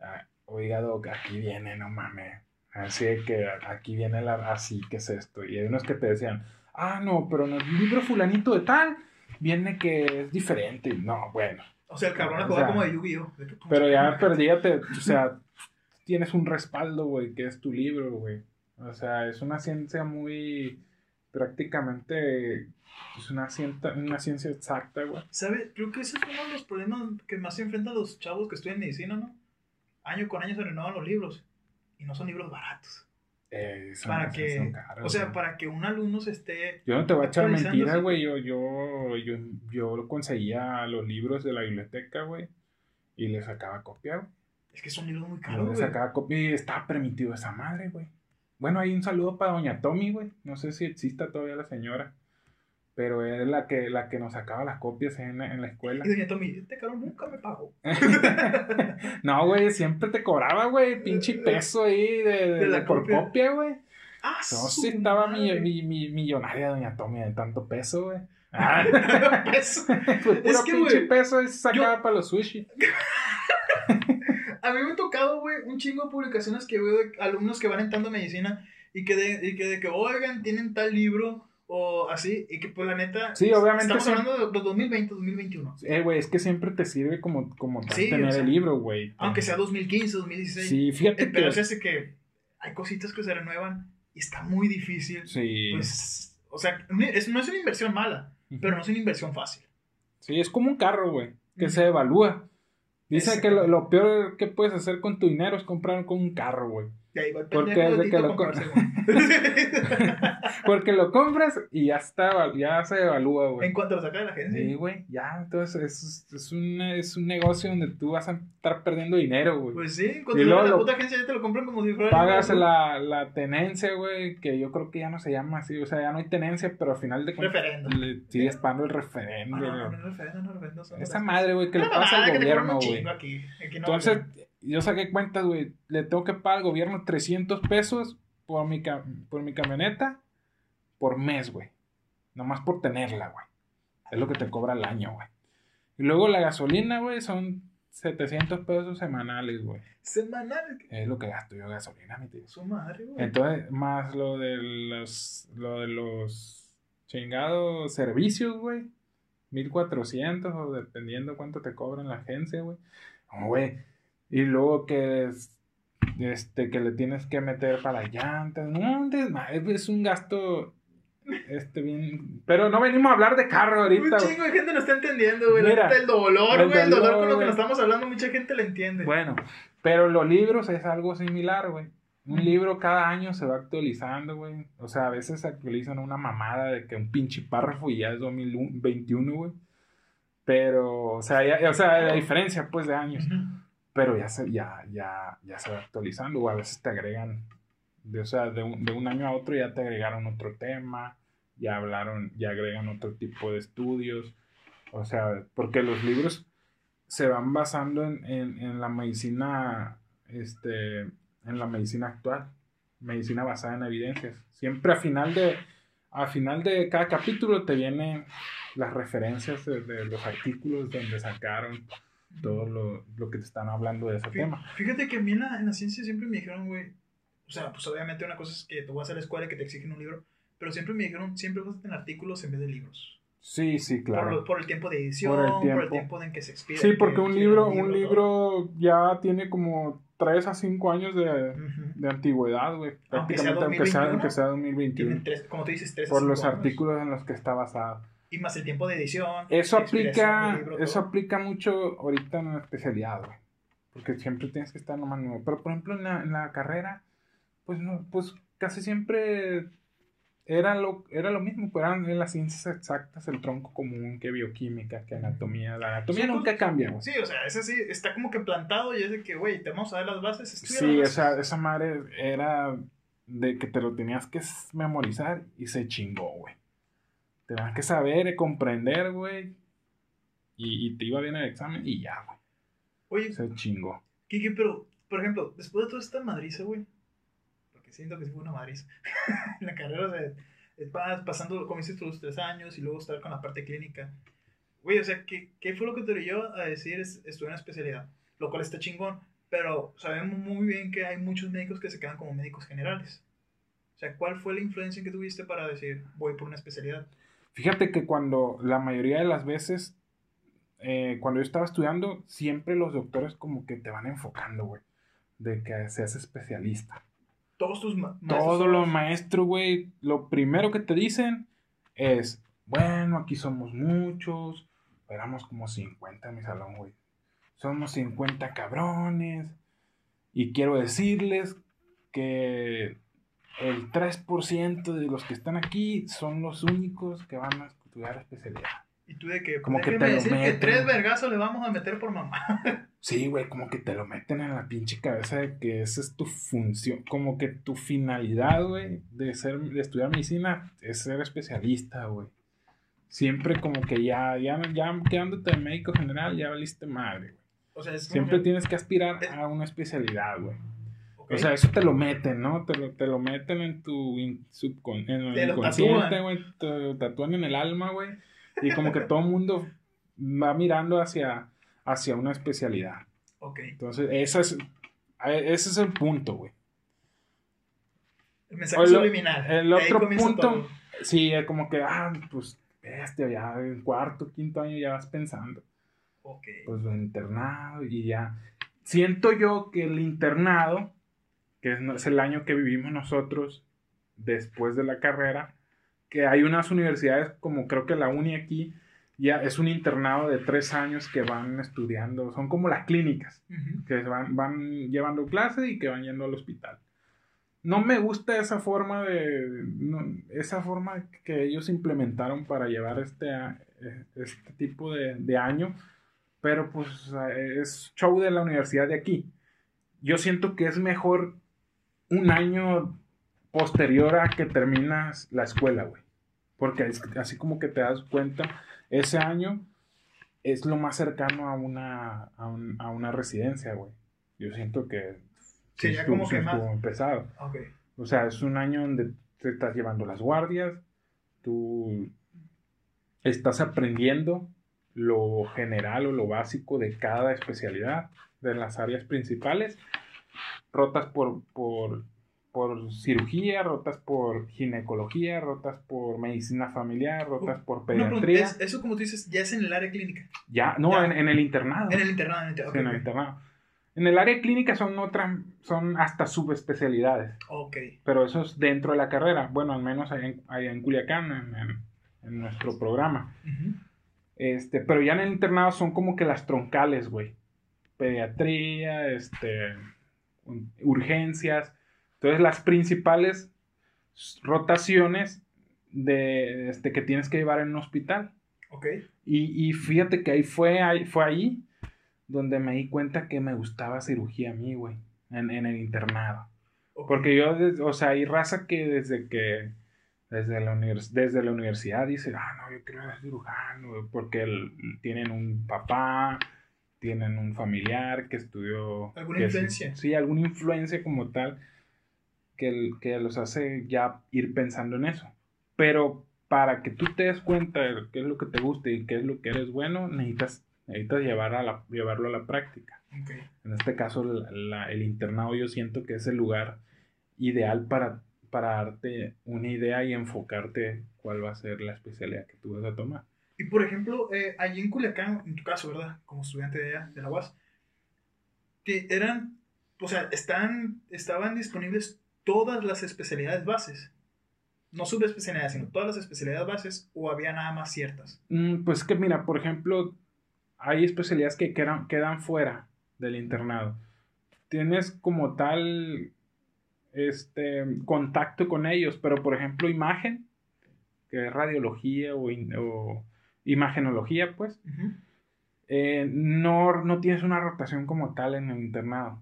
ah, oiga, doc, aquí viene, no mames. Así que aquí viene la. Así, que es esto? Y hay unos que te decían, ah, no, pero en el libro fulanito de tal viene que es diferente. No, bueno.
O sea, el cabrón
O sea,
como de pum,
Pero ya, pero ya te, o sea, tienes un respaldo, güey, que es tu libro, güey. O sea, es una ciencia muy, prácticamente, es una ciencia, una ciencia exacta, güey.
¿Sabe? Creo que ese es uno de los problemas que más se enfrentan los chavos que estudian medicina, ¿no? Año con año se renovan los libros. Y no son libros baratos.
Eh, son-
Para que,
son caros,
o sea,
güey.
para que un alumno se esté...
Yo no te voy a echar mentiras, güey. Yo, yo, yo, yo conseguía los libros de la biblioteca, güey. Y le sacaba copia, güey.
Es que son libros muy
Yo
caros,
le
güey.
sacaba copia y estaba permitido esa madre, güey. Bueno, hay un saludo para doña Tommy, güey. No sé si exista todavía la señora. Pero es la que, la que nos sacaba las copias en, en la escuela.
Y doña Tommy, este cabrón nunca me pagó. *laughs*
no, güey, siempre te cobraba, güey, pinche peso ahí de, de-
De la
por
copia.
güey.
Ah,
No, sí estaba mi, mi, mi- millonaria doña Tommy de tanto peso, güey. *laughs* Ah,
Eso.
pues *laughs*
Es que,
pinche
güey,
peso y sacaba para los sushi.
A mí me ha tocado, güey, un chingo de publicaciones que veo de alumnos que van entrando a medicina y que de, y que, de que, oigan, tienen tal libro o así, y que pues la neta...
Sí, obviamente
Estamos hablando de los 2020, 2021.
Eh, güey, es que siempre te sirve como, como
Sí,
tener
o sea,
el libro, güey.
Aunque sea 2015, 2016.
Sí, fíjate
pedo
que...
se hace que hay cositas que se renuevan y está muy difícil.
Sí.
Pues, o sea, no es, no es una inversión mala, pero no es una inversión fácil.
Sí, es como un carro, güey, que se evalúa. Dice que lo, lo peor que puedes hacer con tu dinero es comprar con un carro, güey. Porque es de que lo. *laughs* *laughs* Porque lo compras y ya está, ya se evalúa,
En
güey.
cuanto lo saca de la agencia.
Sí, güey, ya, entonces es, es, un, es un negocio donde tú vas a estar perdiendo dinero, güey.
Pues sí, cuando
luego
la puta agencia ya te lo compran como si fuera.
Pagas la, la tenencia, güey, que yo creo que ya no se llama así, o sea, ya no hay tenencia, pero al final de cuentas
Referendo.
le sigues pagando el
Ah,
referendo.
no, no, no, referendo, no, referendo. son
Esa madre, güey, que le pasa al gobierno, güey.
no
Entonces, yo saqué cuentas, güey. Le tengo que pagar al gobierno 300 pesos por mi, ca- por mi camioneta por mes, güey. Nomás por tenerla, güey. Es lo que te cobra al año, güey. Y luego la gasolina, güey, son 700 pesos semanales, güey.
Semanal.
Es lo que gasto yo gasolina, mi tío.
Su madre, güey.
Entonces, más lo de los, lo de los chingados servicios, güey. 1400 o dependiendo cuánto te cobran la agencia, güey. Güey. Y luego que es, este que le tienes que meter para llantas. No, es un gasto este bien, pero no venimos a hablar de carro ahorita.
Un
güey.
chingo de gente no está entendiendo, güey.
Mira,
el dolor,
el
güey. El dolor
dolor,
con lo que
güey.
nos estamos hablando, mucha gente le entiende.
Bueno, pero los libros es algo similar, güey. Un libro cada año se va actualizando, güey. O sea, a veces se actualizan una mamada de que un pinche párrafo y ya es 2021, güey. Pero, o sea, ya, o sea, la diferencia, pues, de años. Pero ya se, ya, ya, ya se va actualizando, o a veces te agregan, de, o sea, de un, de un año a otro ya te agregaron otro tema, ya hablaron, ya agregan otro tipo de estudios. O sea, porque los libros se van basando en, en, en la medicina, este, en la medicina actual, medicina basada en evidencias. Siempre a final de, a final de cada capítulo te vienen las referencias de, de los artículos donde sacaron todo lo, lo que te están hablando de ese tema.
Fíjate que a mí en la, en la ciencia siempre me dijeron, güey. O sea, pues obviamente una cosa es que tú vas a la escuela y que te exigen un libro. pero siempre me dijeron, siempre vas a tener artículos en vez de libros.
Sí, sí,
Por,
claro.
lo- por el tiempo de edición,
Por el
por el
tiempo.
tiempo, en que se expide.
Sí, porque
que
un libro, un
todo.
libro ya tiene como 3 a 5 años de,
Ujú.
de antigüedad, güey. Prácticamente, aunque sea,
2021,
aunque sea
Tienen
2021.
tres, como tú dices, tres a
Por
cinco
los
años.
artículos en los que está basado.
Y más el tiempo de edición.
Eso aplica,
libro,
eso
todo.
aplica mucho ahorita en la especialidad, güey. Porque siempre tienes que estar nomás nuevo. Pero por ejemplo en la, en la carrera, pues no, pues casi siempre era lo, era lo mismo, pues eran en las ciencias exactas el tronco común, que bioquímica, que anatomía. La anatomía
Son
nunca
cosas-
cambia, güey.
Sí, o sea, ese sí está como que plantado y es de que, güey, te vamos a dar las bases. estudia
Sí,
las
esa,
bases.
esa madre era de que te lo tenías que memorizar y se chingó, güey. Tenías que saber y comprender, güey. Y, y te iba bien el examen y ya, güey.
Oye,
Se chingó.
Kiki, pero, por ejemplo, después de toda esta madriza, güey, siento que sí fue una madriza, en *laughs* la carrera, o sea, vas pasando, como dices tú, los tres años y luego estar con la parte clínica. Güey, o sea, ¿qué, qué fue lo que te orilló a decir es, estudiar una especialidad? Lo cual está chingón, pero sabemos muy bien que hay muchos médicos que se quedan como médicos generales. O sea, ¿cuál fue la influencia que tuviste para decir, voy por una especialidad?
Fíjate que cuando la mayoría de las veces, eh, cuando yo estaba estudiando, siempre los doctores como que te van enfocando, güey. De que seas especialista.
Todos tus ma- maestros
Todo
son-
lo maestro, güey, lo primero que te dicen es, bueno, aquí somos muchos, éramos como 50 en mi salón, güey. Somos 50 cabrones. Y quiero decirles que el 3% de los que están aquí son los únicos que van a estudiar especialidad.
Y tú de que,
Como que
déjeme
te
decir que tres vergazos le vamos a meter por mamá. *laughs*
Sí, güey, como que te lo meten en la pinche cabeza de que esa es tu función, como que tu finalidad, güey, de ser, de estudiar medicina es ser especialista, güey. Siempre como que ya, ya, ya quedándote de médico general, ya valiste madre, güey.
O sea, es
Siempre
que-
tienes que aspirar a una especialidad, güey. O sea, eso te lo meten, ¿no? Te lo, te lo meten en tu in- subcon- en el
Te
inconsciente, güey. Te lo tatúan en el alma, güey. Y como que todo el mundo va mirando hacia, hacia una especialidad.
ok.
Entonces, ese es, ese es el punto, güey.
El mensaje subliminal.
el otro punto-
todo.
Sí, es como que, ah, pues, este, ya en cuarto, quinto año ya vas pensando.
Ok.
Pues el internado y ya. Siento yo que el internado, que es, es el año que vivimos nosotros después de la carrera, que hay unas universidades como creo que la uni aquí, ya es un internado de tres años que van estudiando, son como las clínicas.
Ujú.
que van, van llevando clase y que van yendo al hospital. No me gusta esa forma de no, esa forma que ellos implementaron para llevar este, eh, este tipo de, de año, pero pues eh, es show de la universidad de aquí. Yo siento que es mejor un año posterior a que terminas la escuela, güey. Porque así como que te das cuenta, ese año es lo más cercano a una, a, un- a una residencia, güey. Yo siento que
Sí,
sí
como que más-
pesado. O sea, es un año donde te estás llevando las guardias, tú estás aprendiendo lo general o lo básico de cada especialidad, de las áreas principales, rotas por, por, por cirugía, rotas por ginecología, rotas por medicina familiar, rotas por pediatría.
es- eso como tú dices, ya es en el área clínica.
Ya, no,
Ya.
En, en el internado.
En el internado. En el,
Sí, en el internado. En el área clínica son otras, son hasta subespecialidades,
ok.
pero eso es dentro de la carrera. Bueno, al menos allá en, allá en Culiacán, en, en- nuestro programa.
Ujú.
Este, pero ya en el internado son como que las troncales, güey. Pediatría, este, urgencias. Entonces las principales rotaciones de, este, que tienes que llevar en un hospital.
Ok.
Y, y fíjate que ahí fue, ahí fue ahí donde me di cuenta que me gustaba cirugía a mí, güey, en, en el internado.
ok.
Porque yo, o sea, hay raza que desde que, desde la, univers- desde la universidad dice, ah, no, yo quiero ser cirujano, güey", porque el- tienen un papá, tienen un familiar que estudió...
¿Alguna
que
influencia?
Sí, alguna influencia como tal que, que los hace ya ir pensando en eso. Pero para que tú te des cuenta de qué es lo que te gusta y qué es lo que eres bueno, necesitas, necesitas llevar a la- llevarlo a la práctica.
Ok.
En este caso, la- la- el internado yo siento que es el lugar ideal para, para darte una idea y enfocarte cuál va a ser la especialidad que tú vas a tomar.
Y por ejemplo, eh, allí en Culiacán, en tu caso, ¿verdad? Como estudiante de, allá, de la UAS, que eran, o sea, están, estaban disponibles todas las especialidades bases. No subespecialidades, sino todas las especialidades bases, o había nada más ciertas.
Mm, pues que mira, por ejemplo, hay especialidades que quedan, quedan fuera del internado. Tienes como tal este contacto con ellos, pero por ejemplo, imagen, que es radiología o, in- o imagenología, pues, eh, no, no tienes una rotación como tal en el internado.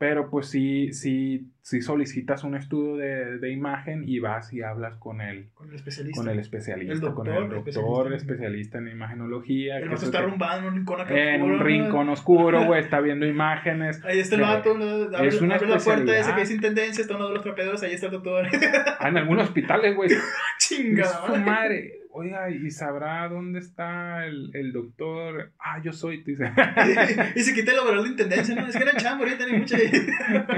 Pero pues sí, sí, sí solicitas un estudio de, de imagen y vas y hablas con el,
Con el especialista.
con el especialista,
El
con
doctor,
el doctor
especialista.
especialista en imagenología.
El vato está arrumbado en un rincón acá.
en un rincón
¿no?
oscuro, güey, está viendo *laughs* imágenes.
Ahí está el vato, ¿no? abre,
es una
abre la puerta
especialidad.
que dice intendencia, está uno de los trapeadores, ahí está el doctor.
Ah, en algunos hospitales, güey. *laughs*
Chingada.
Su madre. Oiga, ¿y sabrá dónde está el, el doctor? Ah, yo soy, te dice. *laughs*
y se quita el overall de intendencia, ¿no? Es que era chambo, ahorita ni mucha.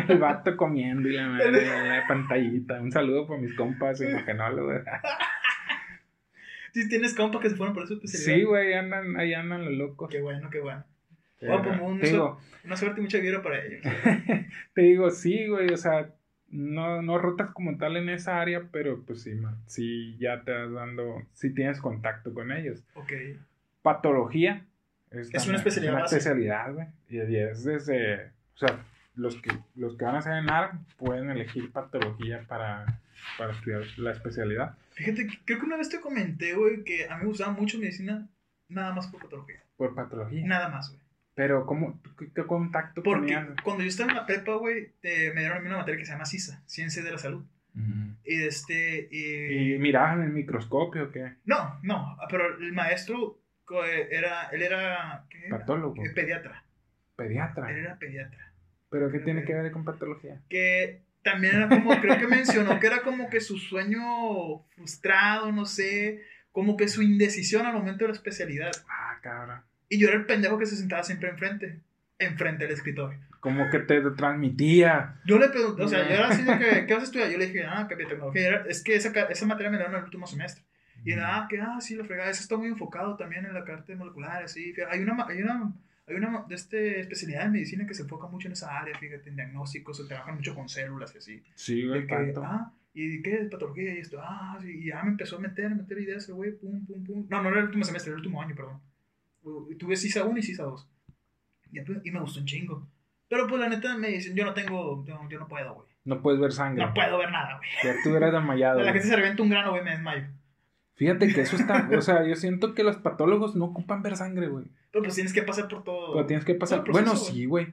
El vato comiendo y la madre, la pantallita. Un saludo para mis compas imagenólogos. *laughs*
Si tienes compas que se fueron por esa especialidad.
Sí, güey, andan, ahí andan los locos.
Qué bueno, qué bueno. Oh, pues, un
digo,
Una suerte y mucha vibra para ellos. *laughs*
te digo, sí, güey, o sea, no, no rotas como tal en esa área, pero pues sí, man, sí ya te vas dando, sí tienes contacto con ellos.
Ok.
Patología.
Es una especialidad
una
base.
especialidad, güey. Y es desde, o sea, los que, los que van a hacer en ARM pueden elegir patología para, para estudiar la especialidad.
Fíjate, creo que una vez te comenté, güey, que a mí me gustaba mucho medicina nada más por patología.
Por patología.
Nada más, güey.
Pero, ¿cómo, qué, qué contacto
Porque
tenías?
cuando yo estaba en la prepa, güey, eh, me dieron a mí una materia que se llama CISA, Ciencias de la Salud. Y este. y-
¿Y miraban en el microscopio o qué?
No, no, pero el maestro eh, era. Él era. ¿qué era?
Patólogo.
Eh, Pediatra.
Pediatra.
Él era pediatra.
¿Pero qué tiene que ver con patología?
Que también era como, creo que mencionó que era como que su sueño frustrado, no sé, como que su indecisión al momento de la especialidad.
Ah, cabrón.
Y yo era el pendejo que se sentaba siempre enfrente, enfrente del escritorio.
Como que te transmitía.
Yo le pregunté, o sea, yo era así de que, *laughs* ¿qué vas a estudiar? Yo le dije, ah, que biotecnología. Era- es que esa, esa materia me la dieron en el último semestre. Y nada, que, ah, sí, la fregada, eso está muy enfocado también en la carta molecular, así. Hay una, hay una, hay una de este especialidad en medicina que se enfoca mucho en esa área, fíjate, en diagnósticos, se trabajan mucho con células y así.
Sí, güey, tanto.
ah, ¿y qué es patología y esto? Ah, sí, y ya me empezó a meter, a meter ideas el güey, pum, pum, pum. No, no era el último semestre, era el último año, perdón. Tuve CISA 1 y CISA 2. Y, me gustó un chingo. Pero pues la neta me dicen, yo no tengo, yo, yo no puedo, güey.
No puedes ver sangre.
No puedo ver nada, güey.
Ya tú eres desmayado.
La gente se revienta un grano, güey, me desmayo.
Fíjate que eso está. O sea, yo *laughs* siento que los patólogos no ocupan ver sangre, güey.
Pero pues tienes que pasar por todo.
Pero tienes que pasar.
proceso,
bueno, sí, güey.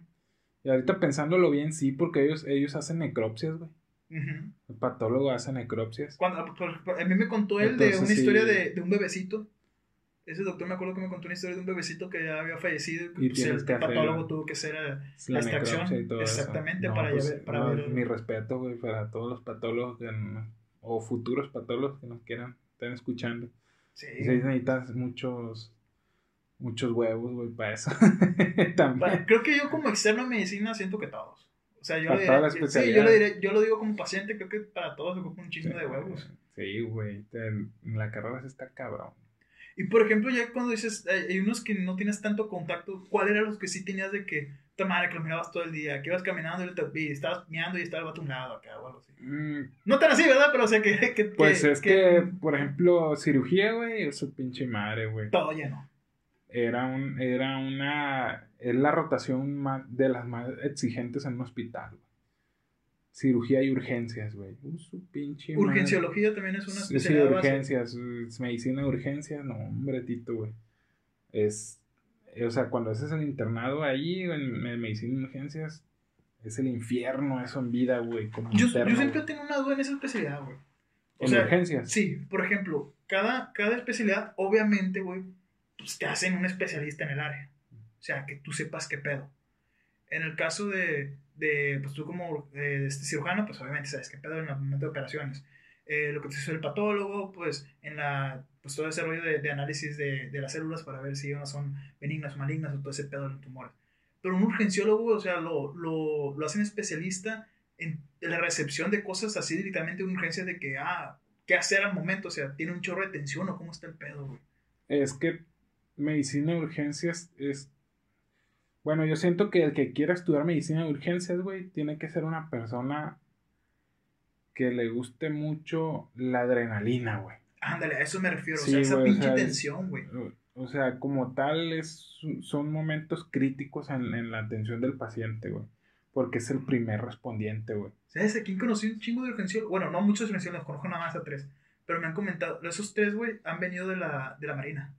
Y ahorita pensándolo bien, sí, porque ellos, ellos hacen necropsias, güey. El patólogo hace necropsias.
Cuando, a mí me contó él de una
sí.
historia de, de un bebecito. Ese doctor me acuerdo que me contó una historia de un bebecito que ya había fallecido y, pues, el
que
patólogo tuvo que hacer eh, la extracción. Exactamente,
No,
para,
pues,
ver- para
no,
ver.
Mi respeto, güey, para todos los patólogos o futuros patólogos que nos quieran, estén escuchando.
Sí.
Necesitas muchos, muchos huevos, güey, para eso. *laughs* También.
Creo que yo como externo en medicina siento que todos. O sea, yo,
Para
le diré, sí, yo, le diré- yo lo digo como paciente, creo que para todos se ocupa un chingo de huevos.
Sí, güey. En la carrera se está cabrón.
Y por ejemplo, ya cuando dices, hay unos que no tienes tanto contacto, ¿cuál eran los que sí tenías de que, ta madre, que los mirabas todo el día, que ibas caminando y, te- y estabas meando y estaba el vato a un lado acá o algo así?
Mm,
No tan así, ¿verdad? Pero o sea, que. *laughs* que
Pues es que, por ejemplo, cirugía, güey, es su pinche madre, güey.
Todo lleno.
Era un, era una, es la rotación más, de las más exigentes en un hospital, güey. Cirugía y urgencias, güey. Uh, su pinche madre.
Urgenciología también es una
Sí, sí,
especialidad base.
urgencias, es medicina de urgencias, no, hombre, Tito, güey. Es, eh, o sea, cuando haces el internado ahí, en, en medicina de urgencias, es el infierno eso en vida, güey,
Yo,
interno,
yo siempre tengo una duda en esa especialidad, güey.
En
sea,
urgencias.
Sí, por ejemplo, cada, cada especialidad, obviamente, güey, pues te hacen un especialista en el área. O sea, que tú sepas qué pedo. En el caso de, de pues tú como eh, este cirujano, pues obviamente sabes qué pedo en el momento de operaciones. Eh, lo que te hizo el patólogo, pues en la, pues todo ese rollo de, de análisis de, de las células para ver si unas son benignas o malignas o todo ese pedo de los tumores. Pero un urgenciólogo, o sea, lo, lo, lo hacen especialista en la recepción de cosas así directamente de urgencia de que, ah, ¿qué hacer al momento? O sea, ¿tiene un chorro de tensión o cómo está el pedo?
Es que medicina de urgencias es... Bueno, yo siento que el que quiera estudiar medicina de urgencias, güey, tiene que ser una persona que le guste mucho la adrenalina, güey.
Ándale, a eso me refiero, o sea, esa pinche tensión, güey.
O sea, como tal, es, son momentos críticos en, en la atención del paciente, güey. Porque es el primer respondiente, güey.
¿Sabes a quién conocí un chingo de urgencia? Bueno, no muchos urgenciólogos, los conozco nada más a tres. Pero me han comentado, esos tres, güey, han venido de la, de la Marina.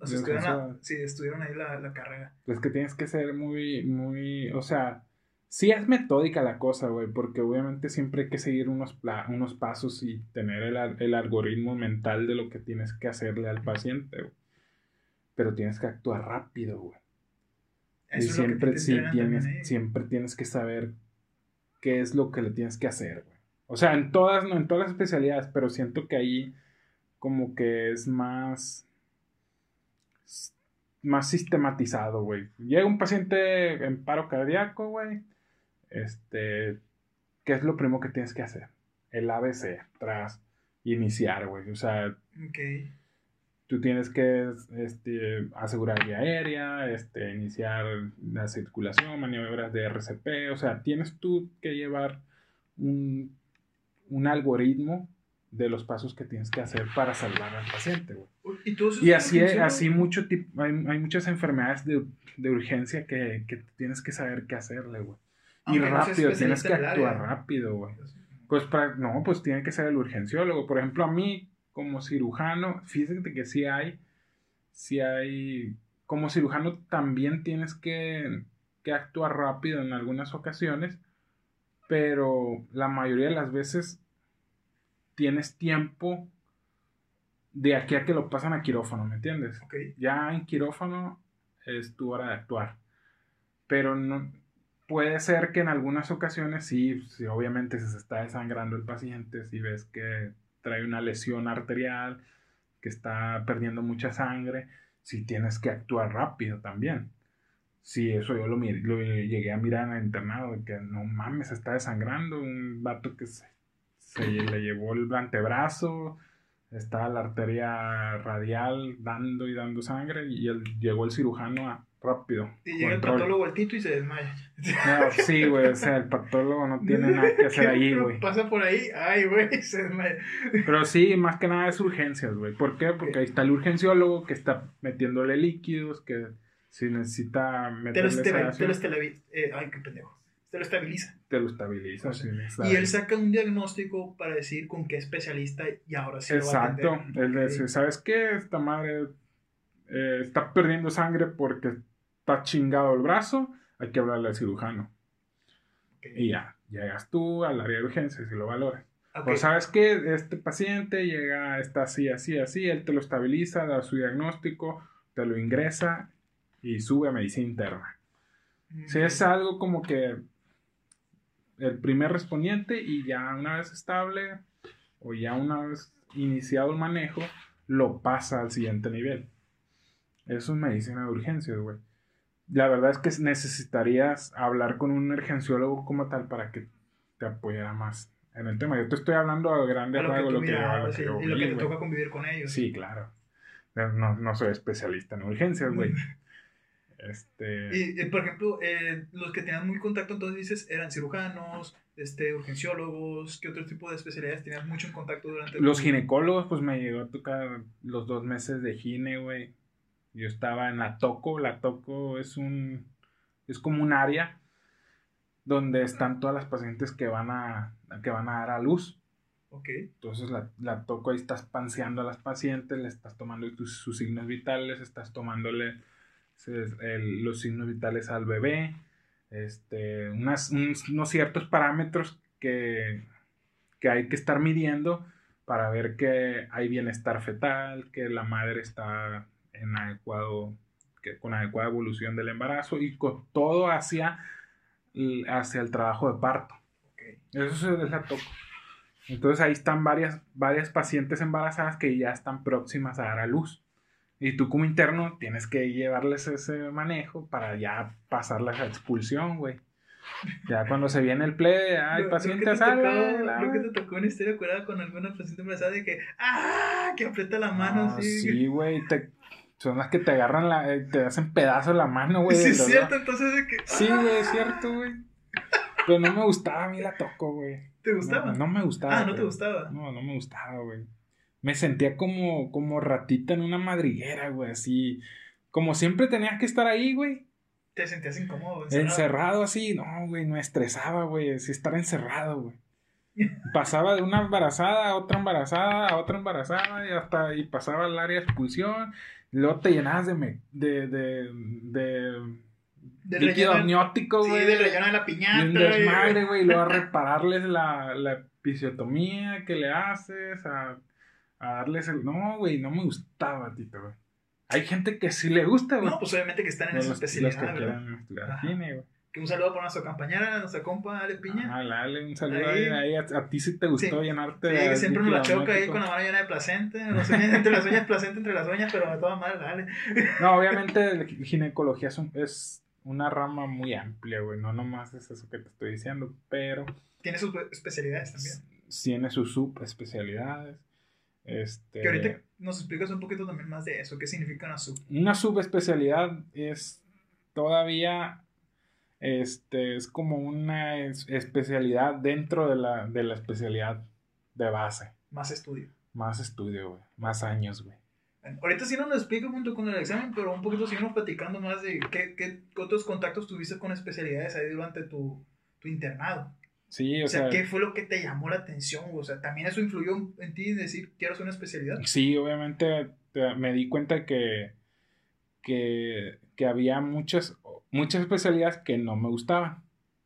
O sea, estuvieron, sí, estuvieron ahí la, la carrera.
Es que tienes que ser muy, muy, o sea, sí es metódica la cosa, güey, porque obviamente siempre hay que seguir unos, unos pasos y tener el, el, algoritmo mental de lo que tienes que hacerle al paciente, güey. Pero tienes que actuar rápido, güey. y siempre, sí, tienes, siempre tienes que saber qué es lo que le tienes que hacer, güey. O sea, en todas, no en todas las especialidades, pero siento que ahí como que es más más sistematizado, güey. Llega un paciente en paro cardíaco, güey. Este, ¿qué es lo primero que tienes que hacer? El ABC, tras iniciar, güey. O sea, tú tienes que este, asegurar vía aérea, este, iniciar la circulación, maniobras de RCP. O sea, tienes tú que llevar un, un algoritmo de los pasos que tienes que hacer para salvar al paciente, güey. Y, así, así mucho hay, hay, muchas enfermedades de, de urgencia que, que, tienes que saber qué hacerle, güey. Y rápido, tienes que actuar rápido, güey. Pues para, no, pues tiene que ser el urgenciólogo. Por ejemplo, a mí, como cirujano, fíjate que sí hay, sí hay, como cirujano también tienes que, que actuar rápido en algunas ocasiones, pero la mayoría de las veces tienes tiempo de aquí a que lo pasan a quirófano, ¿me entiendes? Ya en quirófano es tu hora de actuar. Pero no, puede ser que en algunas ocasiones sí, sí, obviamente se está desangrando el paciente, si ves que trae una lesión arterial, que está perdiendo mucha sangre, si tienes que actuar rápido también. Sí, eso yo lo, lo llegué a mirar en el internado, que no mames, está desangrando, un vato que se se le llevó el antebrazo, estaba la arteria radial dando y dando sangre y él, llegó el cirujano a, rápido.
Y llega el patólogo al tito y se desmaya.
No, sí, güey, o sea, el patólogo no tiene nada que hacer *laughs* ahí, güey.
Pasa por ahí, ay, güey, *laughs* se desmaya.
Pero sí, más que nada es urgencias, güey. ¿Por qué? Porque ahí está el urgenciólogo que está metiéndole líquidos, que si necesita
meterle... Te lo, te lo, eh, ay, qué pendejo te lo estabiliza.
Te lo estabiliza, sí.
Y él saca un diagnóstico para decir con qué especialista y ahora sí
Exacto. lo va a atender. Él dice, ¿sabes qué? Esta madre eh, está perdiendo sangre porque está chingado el brazo, hay que hablarle al cirujano. Y ya, llegas tú al área de urgencias y lo valoras. Pues sabes que este paciente llega, está así, así, así, él te lo estabiliza, da su diagnóstico, te lo ingresa y sube a medicina interna. Si es algo como que el primer respondiente y ya una vez estable o ya una vez iniciado el manejo, lo pasa al siguiente nivel. Eso es medicina de urgencias, güey. La verdad es que necesitarías hablar con un urgenciólogo como tal para que te apoyara más en el tema. Yo te estoy hablando a grandes rasgos
lo que, lo que te toca convivir con ellos.
Sí, claro. No, no soy especialista en urgencias, güey. *laughs* Este...
Y, por ejemplo, eh, los que tenían muy contacto, entonces dices, eran cirujanos, este, urgenciólogos, ¿qué otro tipo de especialidades tenías mucho en contacto durante
Los ginecólogos, pues me llegó a tocar los dos meses de gine, güey. Yo estaba en la Toco, la Toco es un, es como un área donde están todas las pacientes que van a, que van a dar a luz.
Ok.
Entonces la, la toco ahí, estás panseando a las pacientes, le estás tomando sus signos vitales, estás tomándole los signos vitales al bebé, este, unos ciertos parámetros que, que hay que estar midiendo para ver que hay bienestar fetal, que la madre está en adecuado, que, con adecuada evolución del embarazo y con todo hacia, hacia el trabajo de parto. Eso es la toco. Entonces ahí están varias, varias pacientes embarazadas que ya están próximas a dar a luz. Y tú como interno tienes que llevarles ese manejo para ya pasar la expulsión, güey. Ya cuando se viene el play, ay, paciente, sale.
tocó-
la-
Lo que te tocó una historia curada con alguna paciente embarazada de que, ¡ah! Que aprieta la mano
No,
así.
Sí, güey, te- son las que te agarran la, eh, te hacen pedazos la mano, güey. *laughs*
Sí, es cierto, entonces de que.
Sí,
¡ah!
güey, es cierto, güey. Pero no me gustaba, a mí la toco, güey.
¿Te gustaba?
No, no me gustaba.
ah, no te gustaba.
No, no me gustaba, güey. Me sentía como, como ratita en una madriguera, güey, así. Como siempre tenías que estar ahí, güey.
Te sentías incómodo. encerrado.
Encerrado así, no, güey, me estresaba, güey, así estar encerrado, güey. *laughs* Pasaba de una embarazada a otra embarazada, a otra embarazada, y hasta y pasaba al área de expulsión. Luego te llenabas de, me- de, de, de
Del
líquido amniótico,
Sí,
güey.
del relleno de la
y
piñata.
un
y-
desmadre, güey, y luego a *laughs* repararles la, la episiotomía que le haces, a, a darles el... No, güey, no me gustaba, Tito, güey. Hay gente que sí le gusta, güey.
No, pues obviamente que están en
Los-
esa especialidad,
güey.
Que un saludo para nuestra compañera, nuestra compa Ale Piña.
Ah, dale, un saludo
Ahí.
ahí. A, a ti sí te gustó
Sí.
llenarte
Sí,
de
que siempre nos la choca ahí con la mano llena de uñas- entre las uñas, placenta entre las uñas, pero de todas maneras, dale.
No, obviamente ginecología es, un- es una rama muy amplia, güey. No nomás es eso que te estoy diciendo, pero
Tiene sus especialidades también.
tiene sus subespecialidades. Este,
Que ahorita nos explicas un poquito también más de eso, qué significa una sub.
Una subespecialidad es todavía, este, es como una es- especialidad dentro de la, de la especialidad de base.
Más estudio.
Más estudio, güey. Más años, güey.
Ahorita sí no nos explica junto con el examen, pero un poquito seguimos platicando más de qué, qué otros contactos tuviste con especialidades ahí durante tu, tu internado.
Sí,
O,
o,
sea,
sea,
¿qué fue lo que te llamó la atención? O sea, también eso influyó en ti decir, quiero hacer una especialidad.
sí, obviamente te- me di cuenta que, que, que había muchas, muchas especialidades que no me gustaban.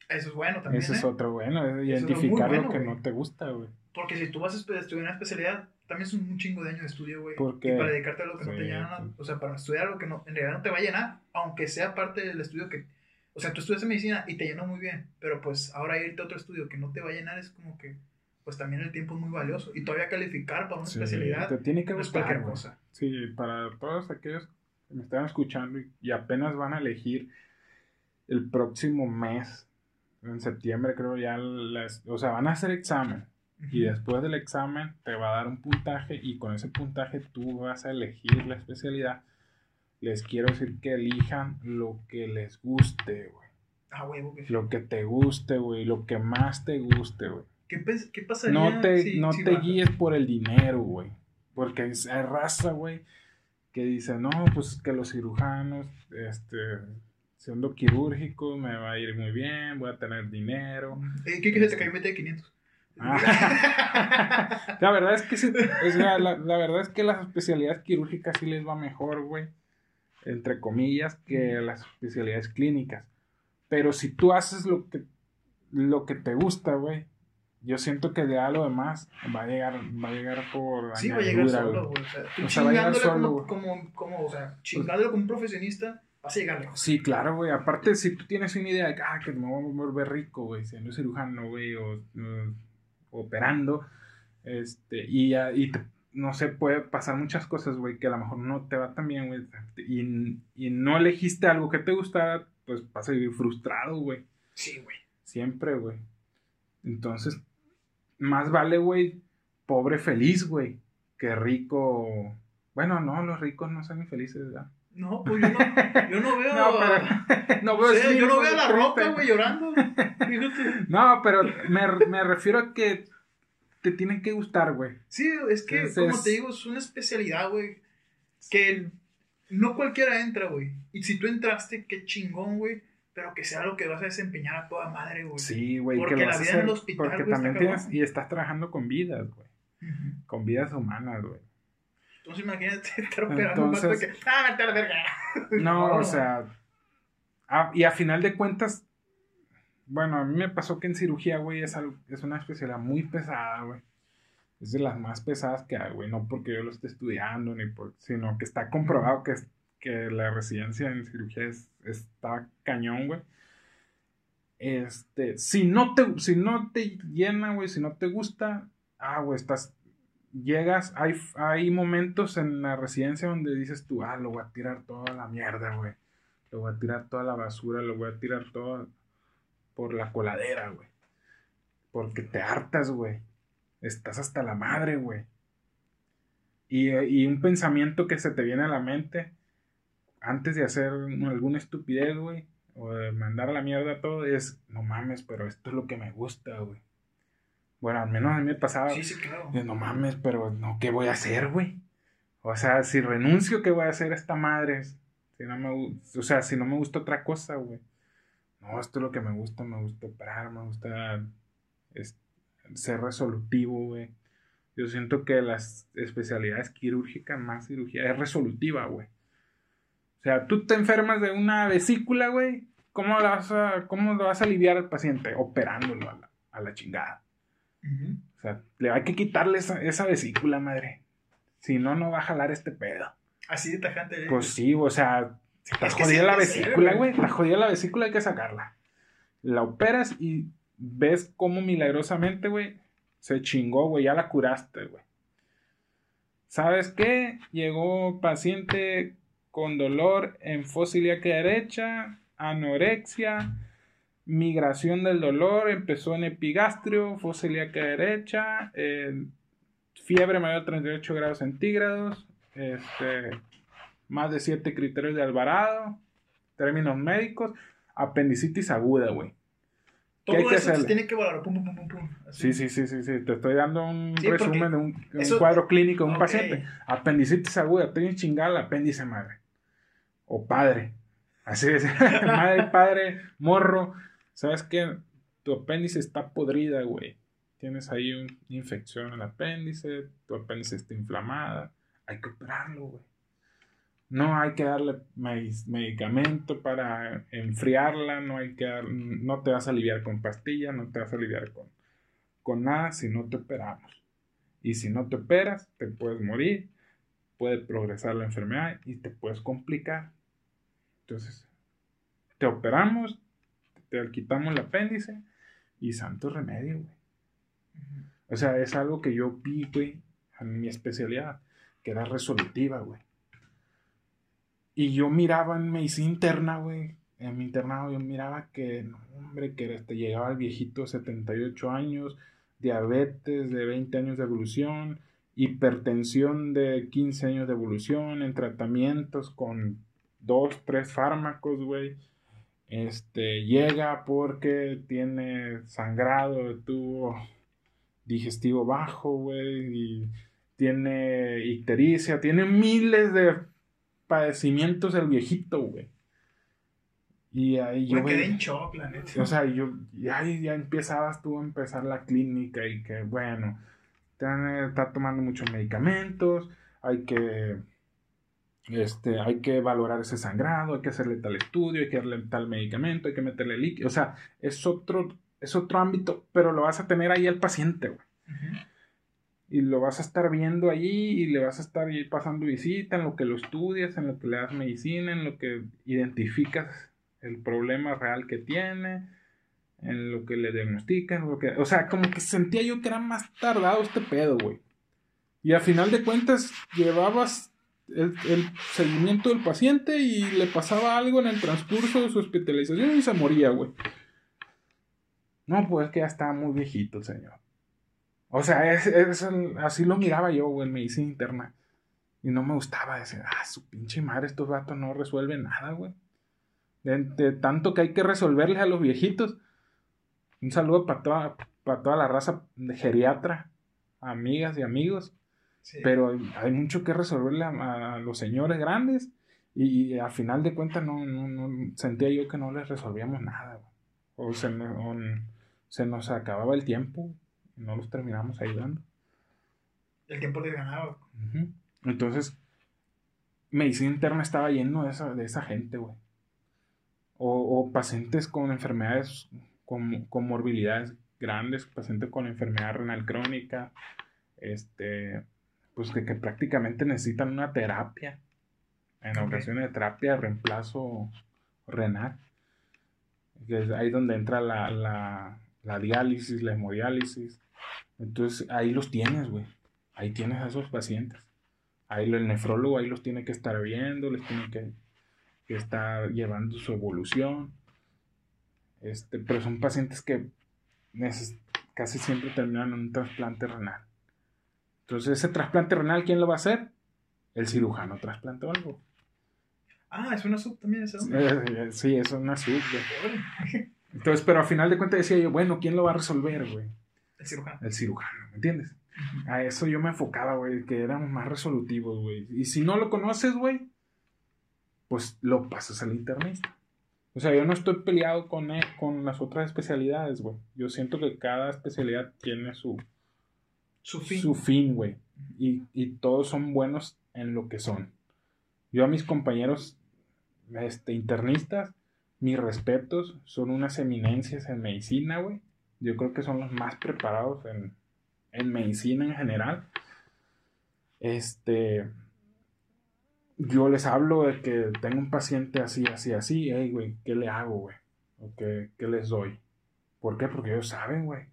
Eso es bueno también.
Eso es
¿eh?
otro bueno, es identificar
bueno,
lo que
güey.
no te gusta, güey.
Porque si tú vas a estudiar una especialidad, también es un chingo de años de estudio, güey.
Porque-
Y para dedicarte a lo que no te llena,
sí.
o sea, para estudiar lo que no, en realidad no te va a llenar, aunque sea parte del estudio que. O sea, tú estudias medicina y te llenó muy bien, pero pues ahora irte a otro estudio que no te va a llenar es como que. Pues también el tiempo es muy valioso. Y todavía calificar para una
Sí,
especialidad
te tiene que
no es
gustar,
cualquier cosa.
Sí, para todos aquellos que me están escuchando y, y apenas van a elegir el próximo mes, en septiembre creo ya, las, o sea, van a hacer examen y después del examen te va a dar un puntaje y con ese puntaje tú vas a elegir la especialidad. Les quiero decir que elijan lo que les guste, güey.
Ah, huevo, que
Lo que te guste, güey. Lo que más te guste, güey.
¿Qué, qué pasaría
No te, no te
baja?
guíes por el dinero, güey. Porque es- hay raza, güey, que dice, no, pues que los cirujanos, este, siendo quirúrgicos, me va a ir muy bien, voy a tener dinero.
Eh, ¿Qué quieres? Te cayó un billete de 500.
Ah. *laughs* La verdad es que sí, sea, la, la verdad es que las especialidades quirúrgicas sí les va mejor, güey, entre comillas, que las especialidades clínicas. Pero si tú haces lo que, lo que te gusta, güey, yo siento que ya lo demás va a llegar, va a llegar por
Sí, va a llegar solo,
güey.
O sea, tú
O sea,
chingándole
solo,
como, como, como, o sea, chingándole como un profesionista, vas a llegar lejos.
Sí, claro, güey. Aparte, si tú tienes una idea de ah, que me voy a volver rico, güey, siendo cirujano, güey, o, o operando, este, y, ya- y te- no sé, puede pasar muchas cosas, güey, que a lo mejor no te va tan bien, güey, y, y no elegiste algo que te gustara, pues vas a vivir frustrado, güey,
Sí, güey.
siempre, güey. Entonces, más vale, güey, pobre feliz, güey, que rico. Bueno, no, los ricos no son infelices, ¿verdad?
No, pues yo no, yo no *laughs* veo.
No, pero- *laughs* no veo así,
yo no veo a la roca, güey, llorando. *laughs* Fíjate.
No, pero me, me refiero a que te tienen que gustar, güey.
Sí, es que,
Entonces-
como te digo, es una especialidad, güey. Que no cualquiera entra, güey. Y si tú entraste, qué chingón, güey. Pero que sea lo que vas a desempeñar a toda madre, güey.
Sí, güey.
Porque
que
la vida en el hospital,
Porque también tienes, y estás trabajando con vidas, güey. Con vidas humanas, güey.
Entonces imagínate *laughs* estar operando un vato de
Entonces-
que. ¡Ah, vete a la verga! *laughs*
No, o sea. y a final de cuentas, bueno, a mí me pasó que en cirugía, güey, es, algo- es una especialidad muy pesada, güey. Es de las más pesadas que hay, güey. No porque yo lo esté estudiando, ni por, sino que está comprobado que, que la residencia en cirugía es, está cañón, güey. Este, si no te, si no te llena, güey, si no te gusta, ah, güey, estás, llegas, hay, hay momentos en la residencia donde dices tú, ah, lo voy a tirar toda la mierda, güey. Lo voy a tirar toda la basura, lo voy a tirar todo por la coladera, güey. Porque te hartas, güey. Estás hasta la madre, güey. Y, y, un pensamiento que se te viene a la mente antes de hacer alguna estupidez, güey, o de mandar a la mierda todo, es, no mames, pero esto es lo que me gusta, güey. Bueno, al menos a mí me pasaba.
Sí, sí, claro.
no mames, pero no, ¿qué voy a hacer, güey? O sea, si renuncio, ¿qué voy a hacer a esta madre? Si no me, o sea, si no me gusta otra cosa, güey. No, esto es lo que me gusta, me gusta operar, me gusta ser resolutivo, güey. Yo siento que las especialidades quirúrgicas, más cirugía, es resolutiva, güey. O sea, tú te enfermas de una vesícula, güey. ¿Cómo, vas a, ¿Cómo lo vas a aliviar al paciente? Operándolo a la, a la chingada. O sea, le hay que quitarle esa, esa, vesícula, madre. Si no, no va a jalar este pedo.
Así de tajante.
Pues sí, o sea, está jodida la vesícula, güey. Está jodida la vesícula, hay que sacarla. La operas y ves cómo milagrosamente, güey, se chingó, güey. Ya la curaste, güey. ¿Sabes qué? Llegó paciente con dolor en fósil derecha, anorexia, migración del dolor, empezó en epigastrio, fosiliaca derecha, fiebre mayor de 38 grados centígrados, este, más de 7 criterios de Alvarado, términos médicos, apendicitis aguda, güey.
Todo eso se tiene que valorar, pum, pum, pum, pum.
Sí, sí, sí, sí, sí, te estoy dando un resumen de un, cuadro clínico de un paciente. Apendicitis aguda, tiene chingada apéndice, madre. O padre. Así es, *laughs* madre, padre, morro, ¿Sabes qué? Tu apéndice está podrida, güey. Tienes ahí una infección en el apéndice, tu apéndice está inflamada. Hay que operarlo, güey. No hay que darle medicamento para enfriarla, no hay que no te vas a aliviar con pastillas, no te vas a aliviar con, con nada si no te operamos. Y si no te operas, te puedes morir, puede progresar la enfermedad y te puedes complicar. Entonces, te operamos, te quitamos el apéndice y santo remedio, güey. O sea, es algo que yo vi, güey, en mi especialidad, que era resolutiva, güey. Y yo miraba en medicina interna, güey, en mi internado, yo miraba que, hombre, que te llegaba el viejito 78 años, diabetes de 20 años de evolución, hipertensión de 15 años de evolución, en tratamientos con dos, tres fármacos, güey. Este, llega porque tiene sangrado de tubo digestivo bajo, güey, y tiene ictericia, tiene miles de padecimientos el viejito, güey. Y ahí yo.
quedé en shock, la
O sea, yo, ya, ya empezabas tú a empezar la clínica y que, bueno, está tomando muchos medicamentos, hay que este, hay que valorar ese sangrado, hay que hacerle tal estudio, hay que darle tal medicamento, hay que meterle líquido. O sea, es otro, es otro ámbito, pero lo vas a tener ahí al paciente, güey. Y lo vas a estar viendo allí y le vas a estar pasando visita en lo que lo estudias, en lo que le das medicina, en lo que identificas el problema real que tiene, en lo que le diagnostican, lo que... O sea, como que sentía yo que era más tardado este pedo, güey. Y a final de cuentas llevabas el, seguimiento del paciente y le pasaba algo en el transcurso de su hospitalización y se moría, güey. No, pues que ya estaba muy viejito el señor. O sea, es, así lo miraba yo, güey, en medicina interna. Y no me gustaba decir, ah, su pinche madre, estos vatos no resuelven nada, güey. De, tanto que hay que resolverles a los viejitos. Un saludo para toda, para toda la raza de geriatra, amigas y amigos. Pero hay mucho que resolverle a, los señores grandes y, al final de cuentas no, sentía yo que no les resolvíamos nada. O se, nos acababa el tiempo y no los terminamos ayudando.
El tiempo les ganaba.
Entonces, medicina interna estaba lleno de esa, de esa gente, güey. O, pacientes con enfermedades, con, con morbilidades grandes, pacientes con enfermedad renal crónica, este, pues que, prácticamente necesitan una terapia. En ocasiones de terapia de reemplazo renal. Que es ahí donde entra la, la, la diálisis, la hemodiálisis. Entonces ahí los tienes, güey. Ahí tienes a esos pacientes. Ahí el nefrólogo ahí los tiene que estar viendo, les tiene que, que estar llevando su evolución. Este, pero son pacientes que casi siempre terminan en un trasplante renal. Entonces, ese trasplante renal, ¿quién lo va a hacer? El cirujano trasplantólogo.
Ah, es una sub también esa.
Eh, eh, sí, es una sub. Entonces, pero al final de cuentas decía yo, bueno, ¿quién lo va a resolver, güey?
El cirujano.
El cirujano, ¿me entiendes? A eso yo me enfocaba, güey, que éramos más resolutivos, güey. Y si no lo conoces, güey, pues lo pasas al internista. O sea, yo no estoy peleado con, él- con las otras especialidades, güey. Yo siento que cada especialidad tiene su,
Su fin.
su fin, güey. Y, y todos son buenos en lo que son. Yo a mis compañeros este, internistas, mis respetos, son unas eminencias en medicina, güey. Yo creo que son los más preparados en, en medicina en general. Este. Yo les hablo de que tengo un paciente así, así, así. Hey, güey, ¿qué le hago, güey? ¿O qué, qué les doy? ¿Por qué? Porque ellos saben, güey.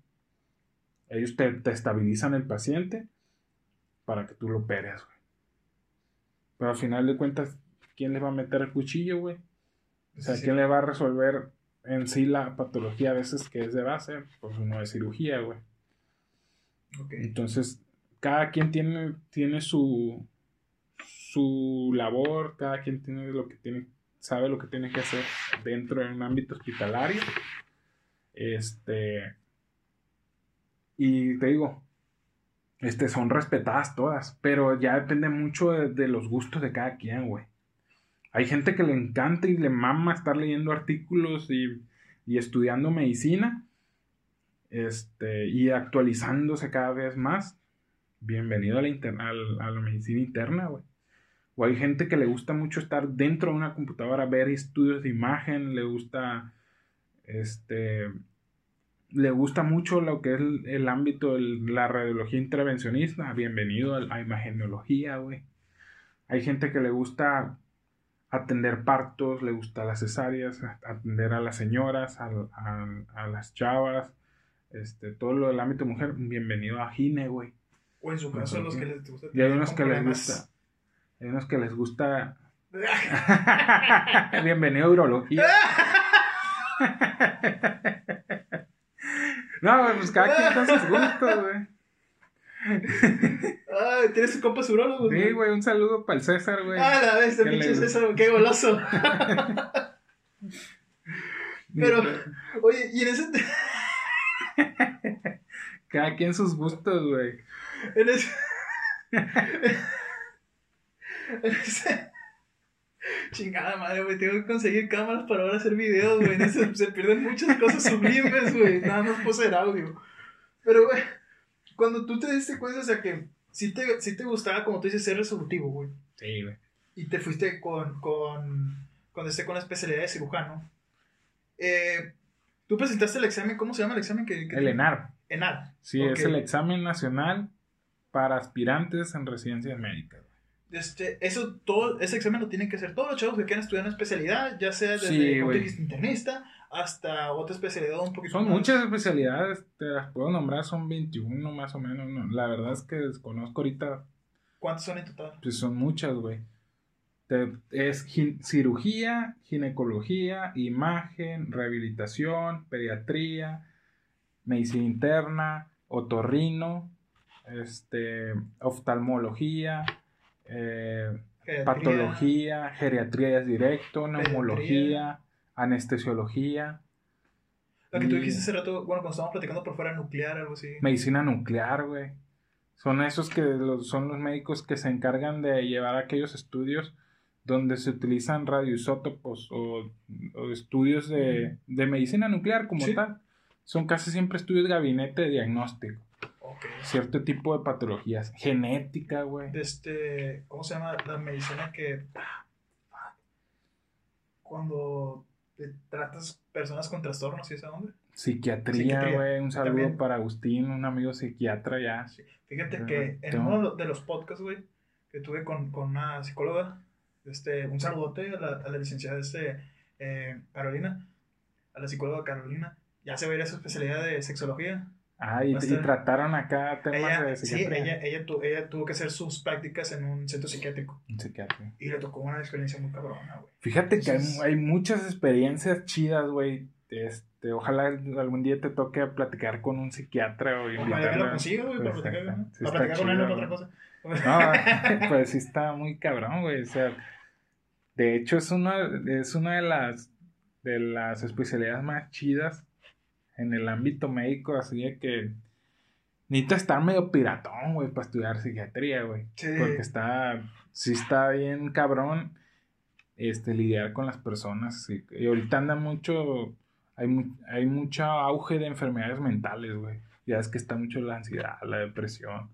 Ellos te, te estabilizan el paciente para que tú lo operes, güey. Pero al final de cuentas, ¿quién le va a meter el cuchillo, güey? O sea,
Sí.
¿quién le va a resolver en sí la patología a veces que es de base? Pues uno de cirugía, güey. Entonces, cada quien tiene, tiene su, su labor, cada quien tiene lo que tiene, sabe lo que tiene que hacer dentro de un ámbito hospitalario. Este. Y te digo, este, son respetadas todas, pero ya depende mucho de, de los gustos de cada quien, güey. Hay gente que le encanta y le mama estar leyendo artículos y, y estudiando medicina este, y actualizándose cada vez más. Bienvenido a la, interna- a la medicina interna, güey. O hay gente que le gusta mucho estar dentro de una computadora, ver estudios de imagen, le gusta, este, le gusta mucho lo que es el, ámbito de la radiología intervencionista. Bienvenido a la imagenología, güey. Hay gente que le gusta atender partos, le gusta las cesáreas, a- atender a las señoras, al- a, a las chavas, este, todo lo del ámbito mujer, bienvenido a Gine, güey.
O en su caso, los que les gusta.
Y hay unos que les gusta, hay unos que les gusta, *laughs* bienvenido a urología. *laughs* no, pues cada quien con sus gustos, güey. *laughs*
Ay, tienes tu compa urólogo.
Sí, güey, un saludo para el César, güey.
Ah, la vez,
Que
pinche César, qué goloso. *laughs* Pero, oye, y en ese. *laughs*
Cada quien sus gustos, güey.
En ese. en ese. Chingada madre, güey. Tengo que conseguir cámaras para ahora hacer videos, güey. En ese se pierden muchas cosas sublimes, güey. Nada más puedo hacer audio. Pero, güey, cuando tú te diste cuenta, o sea, que sí te, sí te gustaba, como tú dices, ser resolutivo, güey.
Sí, güey.
y te fuiste con, con, con, este, con la especialidad de cirujano. Eh, Tú presentaste el examen, ¿cómo se llama el examen? Que, que
El ENAR.
ENAR.
Sí, es el examen nacional para aspirantes en residencias médicas.
Este, eso, todo, ese examen lo tienen que hacer todos los chavos que quieran estudiar una especialidad, ya sea desde
Sí,
dijiste, internista hasta otra especialidad un poquito
Son
más.
muchas especialidades, te las puedo nombrar, son 21 más o menos. ¿no? La verdad es que desconozco ahorita,
¿Cuántos son en total?
pues son muchas, güey. Es gin- cirugía, ginecología, imagen, rehabilitación, pediatría, medicina interna, otorrino, este, oftalmología, eh,
Geriatría,
patología, geriatría es directo, neumología, anestesiología,
La que tú dijiste hace rato, bueno, cuando estábamos platicando por fuera nuclear, algo así.
medicina nuclear, güey. Son esos que los, son los médicos que se encargan de llevar aquellos estudios donde se utilizan radioisótopos o, o estudios de, de medicina nuclear como
Sí.
tal. Son casi siempre estudios de gabinete de diagnóstico.
Ok.
Cierto tipo de patologías. Genética, güey.
de este, ¿cómo se llama? La medicina que cuando te tratas personas con trastornos y esa onda.
Psiquiatría, güey. Un saludo
También.
para Agustín, un amigo psiquiatra ya.
Fíjate
Ajá,
que en uno de los podcasts, güey, que tuve con, con una psicóloga, este, un saludote a la, a la licenciada este, eh, Carolina, a la psicóloga Carolina, ya se va a ir a su especialidad de sexología.
Ah, y, y trataron acá temas
Ella,
de
sí,
psiquiatría.
ella, ella, tu- ella tuvo que hacer sus prácticas en un centro psiquiátrico
Un psiquiatra.
y le tocó una experiencia muy cabrona, güey.
Fíjate que hay,
Entonces-
hay muchas experiencias chidas, güey. Es- este, ojalá algún día te toque platicar con un psiquiatra o
Ojalá lo consiga, güey, para
Pues,
platicar,
sí
Para platicar con él, no
chido,
para otra cosa.
No, *laughs* pues sí está muy cabrón, güey. O sea, de hecho es una, es una de las de las especialidades más chidas en el ámbito médico, así de que necesitas estar medio piratón, güey, para estudiar psiquiatría, güey.
Sí.
Porque está, sí está bien cabrón, este, lidiar con las personas. y ahorita anda mucho, hay, hay mucho auge de enfermedades mentales, güey. Ya es que está mucho la ansiedad, la depresión.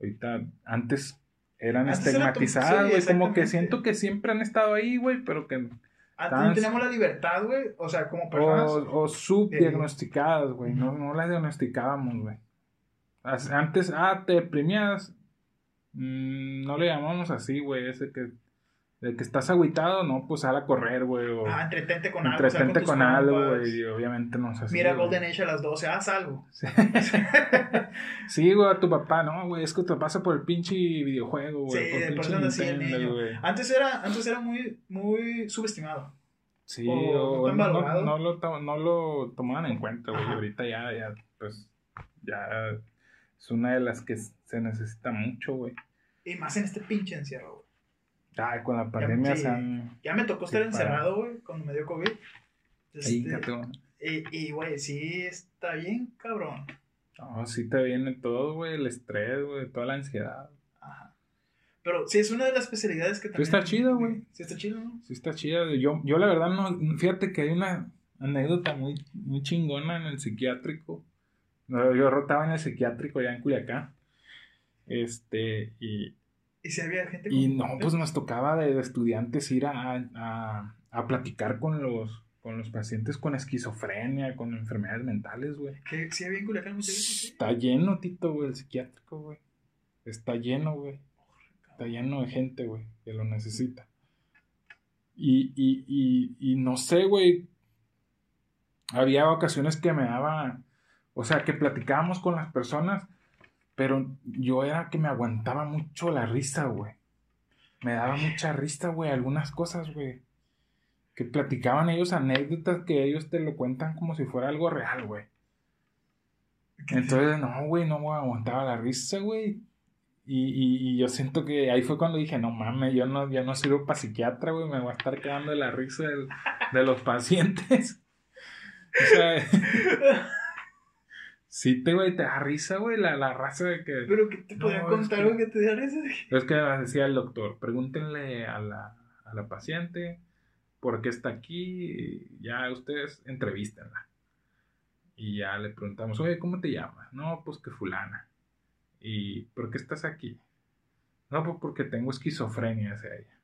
Ahorita, antes eran
Antes
estigmatizadas,
sí,
güey. como que siento que siempre han estado ahí, güey, pero que...
Antes no teníamos la libertad, güey. O sea, como personas.
O, o subdiagnosticadas, güey. No, no las diagnosticábamos, güey. Antes, ah, te deprimías. mm, no le llamamos así, güey. Ese que, de que estás agüitado, no, pues sal a correr, güey.
Ah, entretente con algo.
entretente
tus
con, algo, güey. Y obviamente no así.
Mira
güey.
Golden Age a las 12, haz algo. *laughs*
Sí. Sí, güey, a tu papá, no, güey. Es que te pasa por el pinche videojuego, güey.
Sí,
por
de así el
Nintendo,
niño.
güey.
Antes era, antes era muy, muy subestimado.
Sí,
o
o,
no
lo, no lo tomaban en cuenta, güey.
Ajá.
Ahorita ya, ya, pues, ya es una de las que se necesita mucho, güey.
Y más en este pinche encierro, güey.
Ay, con la pandemia
sí.
se han...
Ya me tocó estar
Sí,
encerrado, güey, cuando me dio COVID.
Ahí,
Este,
gato.
y, güey, sí está bien, cabrón.
No, sí te viene todo, güey, el estrés, güey, toda la ansiedad.
Ajá. Pero sí, es una de las especialidades que también...
está chido, güey.
Sí está chido, ¿no?
Sí está chida. Yo, yo la verdad no... Fíjate que hay una anécdota muy, muy chingona en el psiquiátrico. Yo rotaba en el psiquiátrico allá en Culiacán. Este, y,
Y si había gente
Y no, pues nos tocaba de, estudiantes ir a, a, a platicar con los, con los pacientes con esquizofrenia, con enfermedades mentales, güey.
Que sí había en Culiacán.
Está lleno, Tito, güey, el psiquiátrico, güey. Está lleno, güey. Está lleno de gente, güey, que lo necesita. Y, y, y, y no sé, güey. Había ocasiones que me daba, o sea, que platicábamos con las personas, pero yo era que me aguantaba mucho la risa, güey. Me daba mucha risa, güey, algunas cosas, güey. Que platicaban ellos anécdotas que ellos te lo cuentan como si fuera algo real, güey. Entonces, no, güey, no me aguantaba la risa, güey. Y, y, yo siento que ahí fue cuando dije, no mames, yo no, yo no sirvo para psiquiatra, güey, me voy a estar quedando de la risa de los pacientes. *laughs* O sea, sí te, güey, te da risa, güey, la, la raza de que...
Pero que te
No,
podía
es
contar
que-
algo que te diera ese.
Es que decía el doctor, pregúntenle a la, a la paciente por qué está aquí, y ya ustedes entrevístenla. Y ya le preguntamos, oye, ¿cómo te llamas? No, pues que fulana. ¿Y por qué estás aquí? No, pues porque tengo esquizofrenia, decía ella.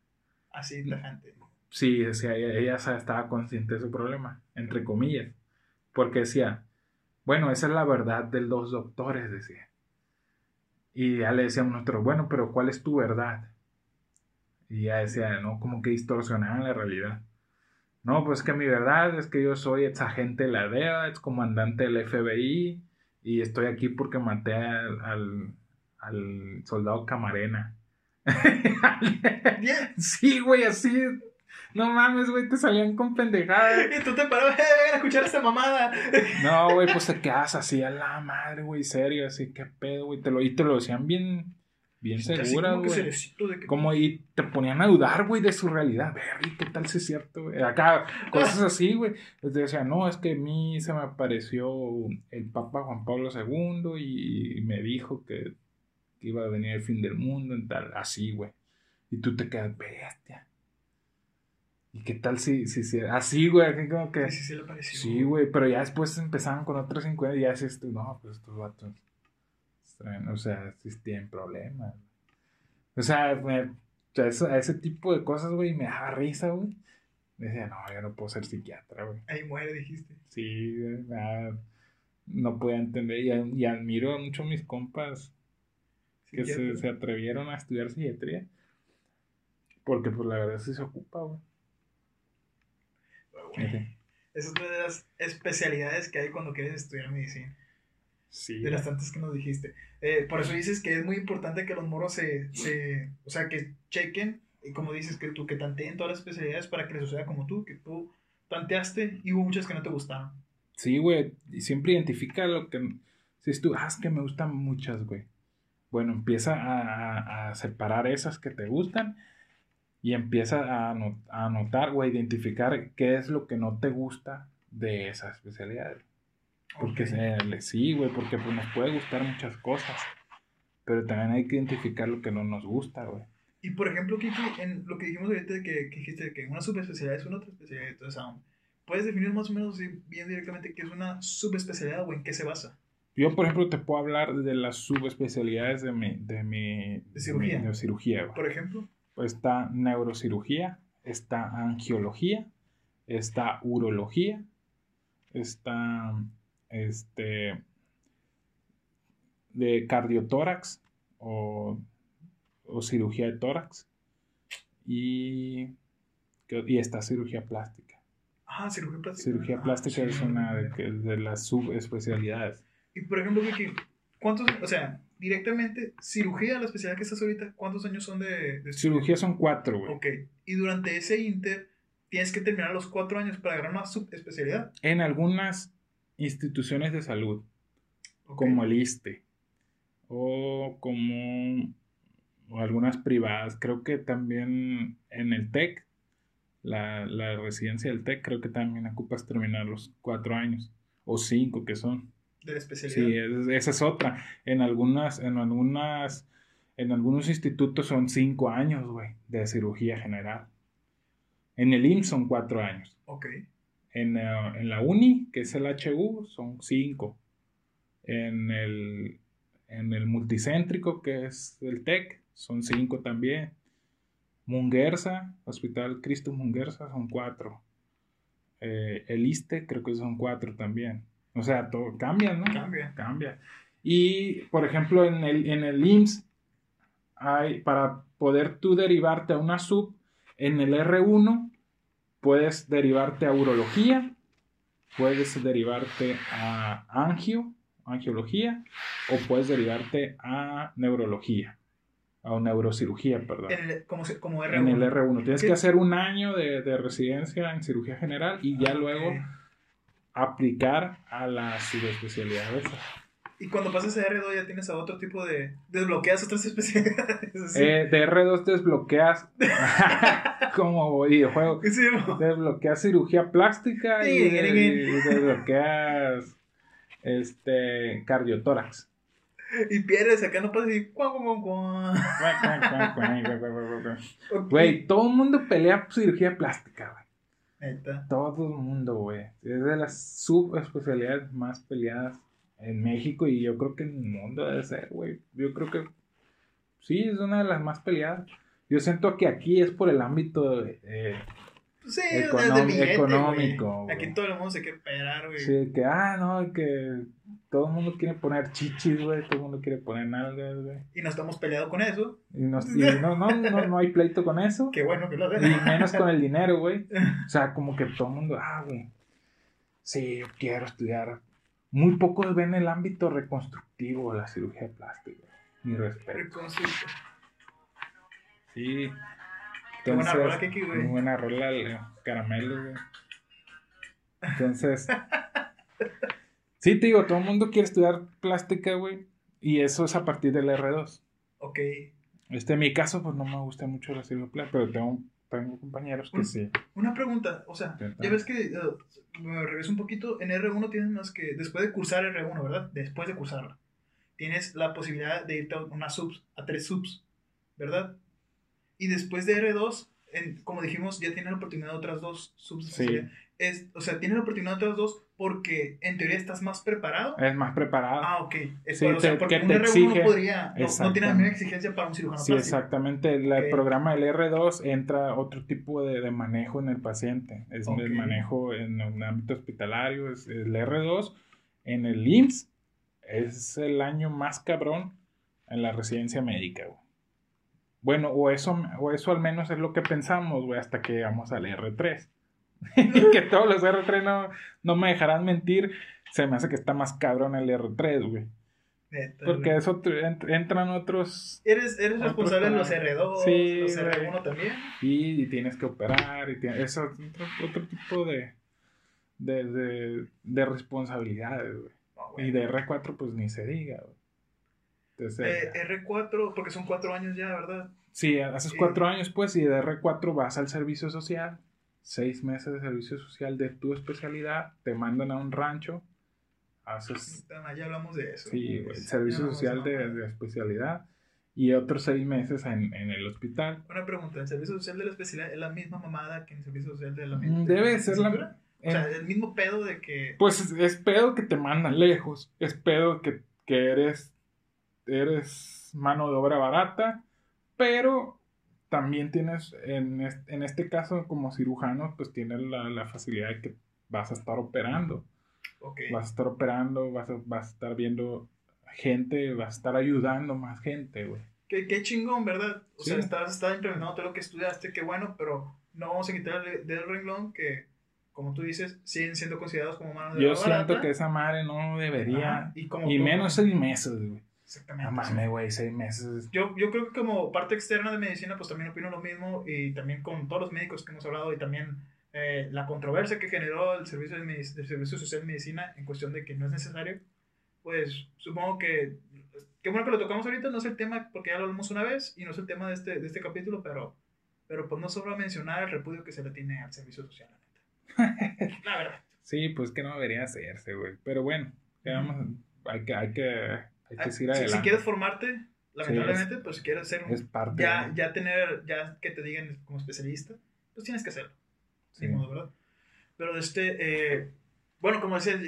Así, tajante.
Sí, decía ella, ella estaba consciente de su problema, entre comillas. Porque decía, bueno, esa es la verdad de los doctores, decía. Y ya le decíamos nosotros, bueno, pero ¿cuál es tu verdad? Y ella decía, no, como que distorsionaban la realidad. No, pues que mi verdad es que yo soy ex agente de la DEA, ex comandante del FBI, y estoy aquí porque maté al, al, al soldado Camarena. *laughs* Sí, güey, así. No mames, güey, te salían con pendejadas.
Y tú te parabas, eh, vengan a escuchar esta mamada. *laughs*
No, güey, pues te quedas así a la madre, güey, serio, así, qué pedo, güey. Te lo, y te lo decían bien, bien segura,
como que
güey.
que-
Como y te ponían a dudar, güey, de su realidad. Ver, ¿qué tal si es cierto, güey? Acá, cosas así, güey. Les decía, no, es que a mí se me apareció el Papa Juan Pablo II y, me dijo que, que iba a venir el fin del mundo y tal, así, güey. Y tú te quedas, bestia. ¿Y qué tal si, si, si así, güey? así como que...
Sí, sí, sí le pareció.
Sí, güey, pero ya después empezaban con otros 50 y ya dices tú, no, pues estos vatos, o sea, sí tienen problemas. O sea, me- eso- a ese tipo de cosas, güey, me daba risa, güey. Decía, no, yo no puedo ser psiquiatra, güey.
Ahí muere, dijiste.
Sí, güey, nada, no podía entender y, y admiro mucho a mis compas que se, se atrevieron a estudiar psiquiatría. Porque, pues, la verdad sí se ocupa, güey.
Esa es una de las especialidades que hay cuando quieres estudiar medicina.
Sí.
De las tantas que nos dijiste. Eh, por eso dices que es muy importante que los moros se, se. O sea, que chequen. Y como dices, que tú que tanteen todas las especialidades para que les suceda como tú. Que tú tanteaste y hubo muchas que no te gustaron.
Sí, güey. Y siempre identifica lo que. Si es tú, ah, es que me gustan muchas, güey. Bueno, empieza a, a, separar esas que te gustan y empieza a, a anotar o a identificar qué es lo que no te gusta de esas especialidades. Porque sí, güey, porque pues, nos puede gustar muchas cosas, pero también hay que identificar lo que no nos gusta, güey.
Y por ejemplo, Kiki, en lo que dijimos ahorita que, que dijiste que una subespecialidad es una otra especialidad, entonces, um, ¿puedes definir más o menos bien directamente qué es una subespecialidad o en qué se basa?
Yo, por ejemplo, te puedo hablar de las subespecialidades de mi, de mi,
de cirugía.
De cirugía
Por ejemplo.
Está neurocirugía, está angiología, está urología, está este de cardiotórax o, o cirugía de tórax y, y está cirugía plástica.
Ah, cirugía plástica.
Cirugía ah, plástica es una de, de las subespecialidades.
Y por ejemplo, Vicky, ¿cuántos, o sea, directamente, cirugía, la especialidad que estás ahorita, ¿cuántos años son de,
Cirugía son cuatro, güey.
Ok, y durante ese inter, tienes que terminar los cuatro años para agarrar una subespecialidad.
En algunas instituciones de salud, como el ISTE, o como algunas privadas, creo que también en el TEC, la, la residencia del TEC, creo que también ocupas terminar los cuatro años, o cinco que son
de la especialidad.
Sí, esa es otra. En algunas, en algunas, en algunos institutos son cinco años, güey, de cirugía general. En el IMSS son cuatro años.
Ok.
En, eh, en, la uni, que es el HU, son cinco. En el, en el multicéntrico, que es el TEC, son cinco también. Munguerza, Hospital Cristo Munguerza, son cuatro. Eh, el ISTE, creo que son cuatro también. O sea, todo cambia, ¿no?
Cambia.
Cambia. Y, por ejemplo, en el, en el IMSS, hay, para poder tú derivarte a una sub, en el R1 puedes derivarte a urología, puedes derivarte a angio, angiología, o puedes derivarte a neurología, a neurocirugía, perdón.
En el, como, como R1.
En el R1. Tienes que hacer un año de, de, residencia en cirugía general y ya luego aplicar a la subespecialidad
Y cuando pasas a R2 ya tienes a otro tipo de... Desbloqueas otras *laughs* especialidades.
Eh, de R2 desbloqueas *laughs* como videojuego. desbloqueas cirugía plástica y, desbloqueas este cardiotórax.
Y pierdes, acá no pasa así.
Güey, todo el mundo pelea cirugía plástica, güey. Todo el mundo, güey. Es de las subespecialidades más peleadas en México y yo creo que en el mundo debe ser, güey. Yo creo que sí, es una de las más peleadas. Yo siento que aquí es por el ámbito eh,
sí, económico. Aquí todo el mundo se quiere esperar, güey.
Sí, que, ah, no, que todo el mundo quiere poner chichis, güey. Todo el mundo quiere poner nalgas, güey.
Y no estamos peleados con eso.
Y, no, no, no, no, hay pleito con eso. *laughs*
Qué bueno que lo
den. Y menos con el dinero, güey. *laughs* O sea, como que todo el mundo, ah, güey. Sí, yo quiero estudiar. Muy pocos ven el ámbito reconstructivo de la cirugía plástica. Mi respeto. Sí.
Qué buena rola, Kiki, güey. Muy
buena rola, el caramelo, güey. Entonces. *laughs* sí, te digo, todo el mundo quiere estudiar plástica, güey. Y eso es a partir del R2.
Ok.
Este, en mi caso, pues no me gusta mucho la cirugía plástica, pero tengo, tengo compañeros que sí.
Una pregunta, o sea, ya ves que, uh, me regreso un poquito, en R1 tienes más que, después de cursar R1, ¿verdad? Después de cursarla, tienes la posibilidad de irte a una subs, a tres subs, ¿verdad? Y después de R2, como dijimos, ya tiene la oportunidad de otras dos subs. Es, o sea, tiene la oportunidad de otras dos porque en teoría estás más preparado.
Es más preparado.
Ah, ok. Es o sea, porque un R1 no podría, no, tiene la misma exigencia para un cirujano
Sí, exactamente. El programa del R2 entra otro tipo de, manejo en el paciente. Es el manejo en un ámbito hospitalario. Es el R2 en el IMSS es el año más cabrón en la residencia médica. Bueno, o eso, o eso al menos es lo que pensamos, güey, hasta que llegamos al R3. *laughs* que todos los R3 no, no me dejarán mentir. Se me hace que está más cabrón el R3, güey. Porque eso entran otros.
Eres, eres responsable de los R2, sí, los R1 también.
Y, tienes que operar, y eso es otro, tipo de, de, de, de responsabilidades, güey.
No, güey.
Y de R4, pues ni se diga, güey. Entonces,
Eh, R4, porque son cuatro años ya, ¿verdad?
sí, haces
eh,
cuatro años, pues, y de R4 vas al servicio social, seis meses de servicio social de tu especialidad, te mandan a un rancho, haces,
Ah, Ya hablamos de eso.
sí,
Pues,
servicio
ya hablamos
social de, de especialidad, y otros seis meses en, en el hospital.
Una pregunta, ¿el servicio social de la especialidad es la misma mamada que en el servicio social de la
Mm,
de
Debe ser la...
licenciatura? O sea, el mismo pedo de que...
Pues es, es pedo que te mandan lejos, es pedo que, que eres, eres mano de obra barata, pero también tienes, en, es- en este caso como cirujano, pues tienes la, la facilidad de que vas a estar operando, vas a estar operando, vas a, vas a estar viendo gente, vas a estar ayudando más gente, güey.
Qué, qué chingón, ¿verdad? O
Sí.
sea, estás, estás implementando todo lo que estudiaste, qué bueno, pero no vamos a quitarle del renglón que, como tú dices, siguen siendo considerados como manos de
Yo
obra
siento
barata.
que esa madre no debería,
Ajá, y, como,
y menos seis meses, güey.
Exactamente.
No mames, güey, seis meses.
Yo, yo creo que como parte externa de medicina, pues también opino lo mismo y también con todos los médicos que hemos hablado y también eh, la controversia que generó el servicio, de el servicio social de medicina en cuestión de que no es necesario, pues supongo que, qué bueno que lo tocamos ahorita, no es el tema porque ya lo hablamos una vez y no es el tema de este, de este capítulo, pero, pero pues no sobra mencionar el repudio que se le tiene al servicio social, la neta. La verdad.
Sí, pues que no debería hacerse, güey. Pero bueno, que vamos, hay que, hay que, hay que
Ah,
seguir
si,
adelante.
si quieres formarte, lamentablemente, pues si quieres ser un,
es parte
ya,
de-
ya tener, ya que te digan como especialista, pues tienes que hacerlo.
sí.
Ni modo, ¿verdad? Pero este, eh, bueno, como decía,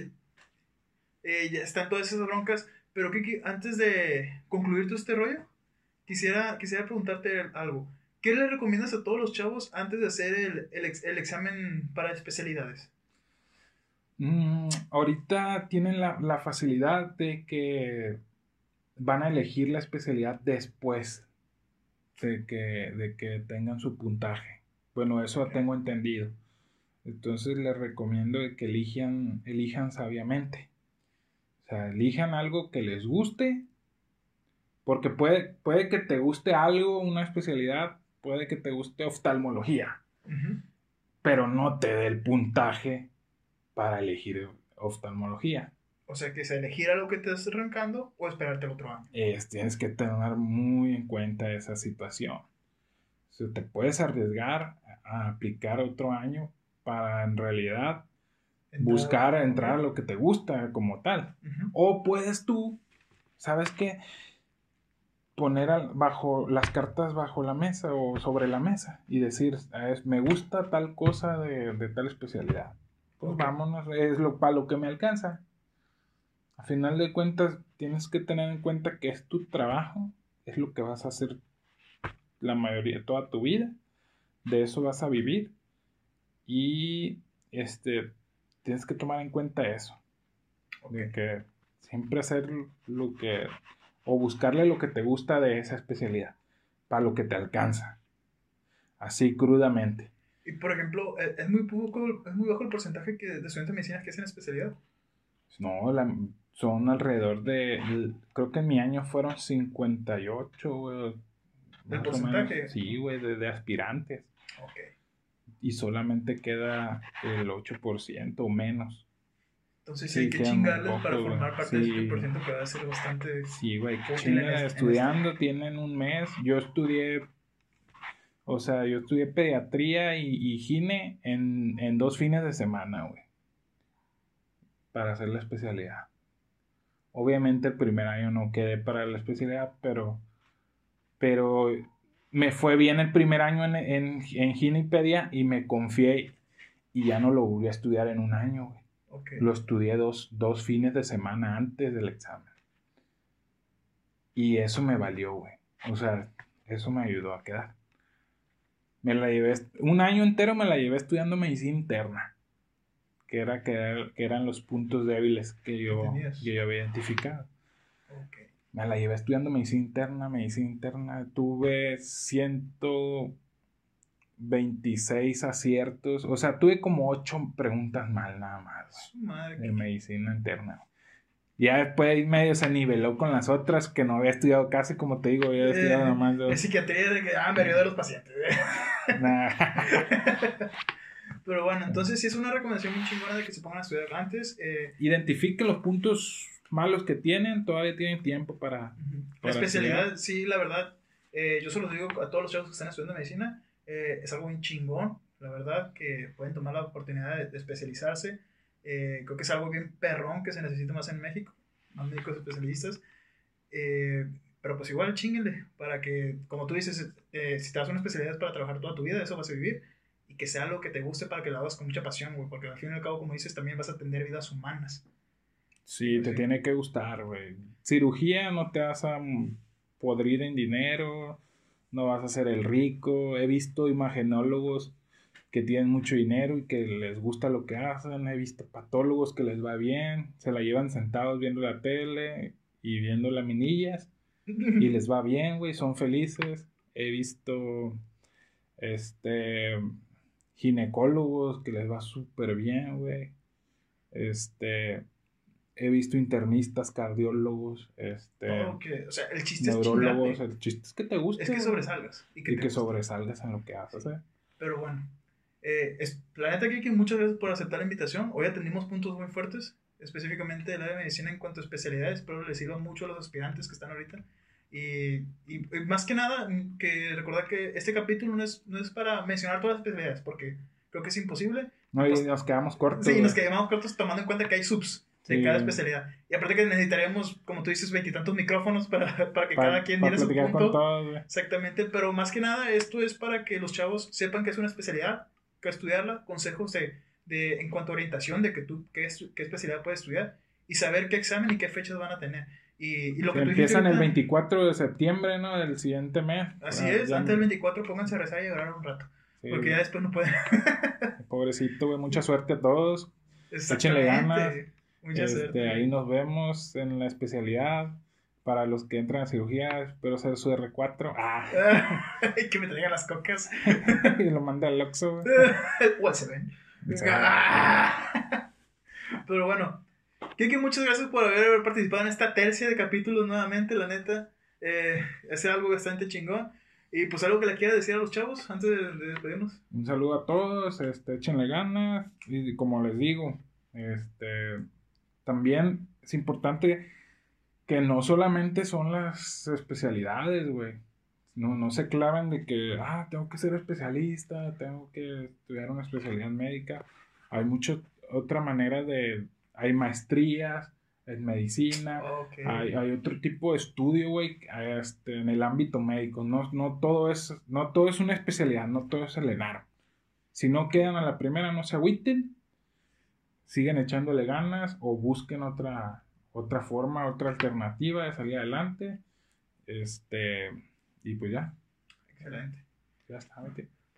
eh, ya están todas esas broncas, pero Kiki, antes de concluir todo este rollo, quisiera, quisiera preguntarte algo. ¿Qué le recomiendas a todos los chavos antes de hacer el, el, ex- el examen para especialidades?
Mm, ahorita tienen la, la facilidad de que van a elegir la especialidad después de que, de que tengan su puntaje. Bueno, eso tengo entendido. Entonces les recomiendo que elijan, elijan sabiamente. O sea, elijan algo que les guste. Porque puede, puede que te guste algo, una especialidad, puede que te guste oftalmología pero no te dé el puntaje para elegir oftalmología.
O sea, que es elegir algo que te estés arrancando o esperarte el otro año.
Es- tienes que tener muy en cuenta esa situación. O sea, te puedes arriesgar a aplicar otro año para en realidad
Entrar-
buscar entrar a lo que te gusta como tal. O puedes tú, ¿sabes qué? Poner al- bajo las cartas bajo la mesa o sobre la mesa y decir, "Ah, es- me gusta tal cosa de, de tal especialidad. Pues vámonos, es lo para lo que me alcanza. A final de cuentas, tienes que tener en cuenta que es tu trabajo, es lo que vas a hacer la mayoría de toda tu vida, de eso vas a vivir. Y este tienes que tomar en cuenta eso. De que siempre hacer lo que o buscarle lo que te gusta de esa especialidad para lo que te alcanza. Así crudamente.
Y por ejemplo, eh, es muy poco, es muy bajo el porcentaje que, de estudiantes de medicina que hacen especialidad.
no la- son alrededor de creo que en mi año fueron 58 güey, o
porcentaje?
menos. sí güey de, de aspirantes
Ok.
y solamente queda el 8% o menos
Entonces
Sí,
hay que chingarles
poco,
para formar parte
Sí.
del 10% que va a ser bastante...
Sí, güey, que
este-
estudiando, tienen un mes. Yo estudié, o sea, yo estudié pediatría y, y gine en, en dos fines de semana, güey. Para hacer la especialidad. Obviamente el primer año no quedé para la especialidad, pero, pero me fue bien el primer año en, en, en y me confié y ya no lo volví a estudiar en un año, güey. Lo estudié dos, dos fines de semana antes del examen. Y eso me valió, güey. O sea, eso me ayudó a quedar. Me la llevé, un año entero me la llevé estudiando medicina interna. Que, era, que, era- que eran los puntos débiles que yo, que yo había identificado.
Ok.
Me la llevé estudiando medicina interna, medicina interna. Tuve 126 aciertos. O sea, tuve como 8 preguntas mal nada más
madre.
de medicina interna. Ya después medio se niveló con las otras que no había estudiado casi, como te digo, había
Eh,
estudiado nada más
Es
dos.
psiquiatría de que, ah, me río de los pacientes. *laughs*
Nah. *laughs*
Pero bueno, entonces sí es una recomendación muy chingona de que se pongan a estudiar antes. Eh,
Identifiquen los puntos malos que tienen, todavía tienen tiempo para...
la
para
especialidad, sí, la verdad, eh, yo se los digo a todos los chavos que están estudiando medicina, eh, es algo bien chingón, la verdad, que pueden tomar la oportunidad de, de especializarse. Eh, creo que es algo bien perrón que se necesita más en México, más médicos especialistas. Eh, pero pues igual chinguenle, para que, como tú dices, eh, si te das una especialidad es para trabajar toda tu vida, eso vas a vivir, que sea algo que te guste para que lo hagas con mucha pasión, güey, porque al fin y al cabo, como dices, también vas a atender vidas humanas.
Sí, te
Sí.
tiene que gustar, güey. Cirugía no te vas a podrir en dinero, no vas a ser el rico. He visto imagenólogos que tienen mucho dinero y que les gusta lo que hacen. He visto patólogos que les va bien, se la llevan sentados viendo la tele y viendo laminillas y *laughs* les va bien, güey, son felices. He visto este ginecólogos que les va súper bien, güey. Este he visto internistas, cardiólogos, este
que- o sea, el chiste es
neurólogos, el chiste es que te guste
Es que sobresalgas. Y que,
y
te
que
guste.
sobresalgas en lo que haces, ¿eh?
Pero bueno, eh, es, la neta que muchas gracias por aceptar la invitación. Hoy atendimos puntos muy fuertes, específicamente del área de medicina en cuanto a especialidades. Espero les sirva mucho a los aspirantes que están ahorita. Y, y- más que nada, mm, que recordar que este capítulo no es, no es para mencionar todas las especialidades, porque creo que es imposible.
No, y
Pues-
nos quedamos cortos.
Sí, nos quedamos cortos tomando en cuenta que hay subs de
Sí.
cada especialidad. Y aparte que necesitaríamos, como tú dices, veintitantos micrófonos para, *laughs* para que
Pa-
cada quien diera su
con
punto.
todos, güey.
Exactamente, pero más que nada esto es para que los chavos sepan que es una especialidad, que estudiarla, consejos de, de- en cuanto a orientación de que tú qué, qué especialidad puedes estudiar y saber qué examen y qué fechas van a tener. Y, y lo que dijiste
Empiezan el
ahorita-
24 de septiembre, ¿no? Del siguiente mes.
Así
Ah,
es, antes del 24 pónganse a rezar y llorar un rato,
sí,
porque ya después no pueden. *laughs*
Pobrecito, güey. Mucha suerte a todos.
Exactamente.
ganas.
Mucha
Este,
suerte.
ahí nos vemos en la especialidad. Para los que entran a cirugía, espero ser su R4. Ah, *laughs*
que me traigan las cocas. *laughs*
y lo manda al Oxxo, sea,
Ah. Pero bueno, Kiki, muchas gracias por haber participado en esta tercia de capítulos nuevamente, la neta. Eh, es algo bastante chingón. Y pues algo que le quiera decir a los chavos antes de, de despedirnos.
Un saludo a todos, este, échenle ganas y como les digo, este, también es importante que no solamente son las especialidades, güey. No, no se claven de que, ah, tengo que ser especialista, tengo que estudiar una especialidad médica. Hay mucho otra manera de, hay maestrías en medicina, hay, hay otro tipo de estudio, güey, este, en el ámbito médico. No, no, todo es, no todo es una especialidad, no todo es el ENAR. Si no quedan a la primera, no se agüiten. Siguen echándole ganas o busquen otra, otra forma, otra alternativa de salir adelante. Este, y pues ya,
Excelente.
ya está.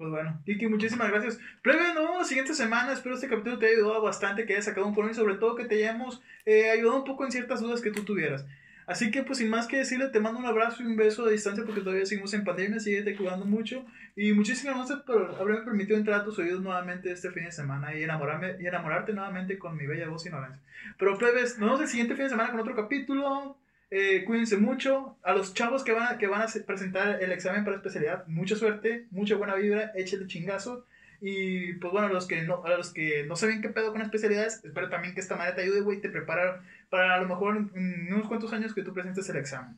Pues bueno, Kiki, muchísimas gracias. Plebe, nos vemos la siguiente semana. Espero este capítulo te haya ayudado bastante, que hayas sacado un color y sobre todo que te hayamos eh, ayudado un poco en ciertas dudas que tú tuvieras. Así que, pues sin más que decirle, te mando un abrazo y un beso a distancia porque todavía seguimos en pandemia, síguete cuidando mucho. Y muchísimas gracias por haberme permitido entrar a tus oídos nuevamente este fin de semana y, enamorarme, y enamorarte nuevamente con mi bella voz ignorancia. Pero, plebes, nos vemos el siguiente fin de semana con otro capítulo. Eh, cuídense mucho. A los chavos que van a, que van a se- presentar el examen para especialidad, mucha suerte, mucha buena vibra, échale chingazo. Y pues bueno, a los que no, a los que no saben qué pedo con especialidades, espero también que esta manera te ayude, güey, te prepara para a lo mejor en unos cuantos años que tú presentes el examen.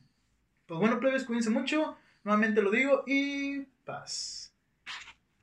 Pues bueno, plebes, cuídense mucho. Nuevamente lo digo y paz.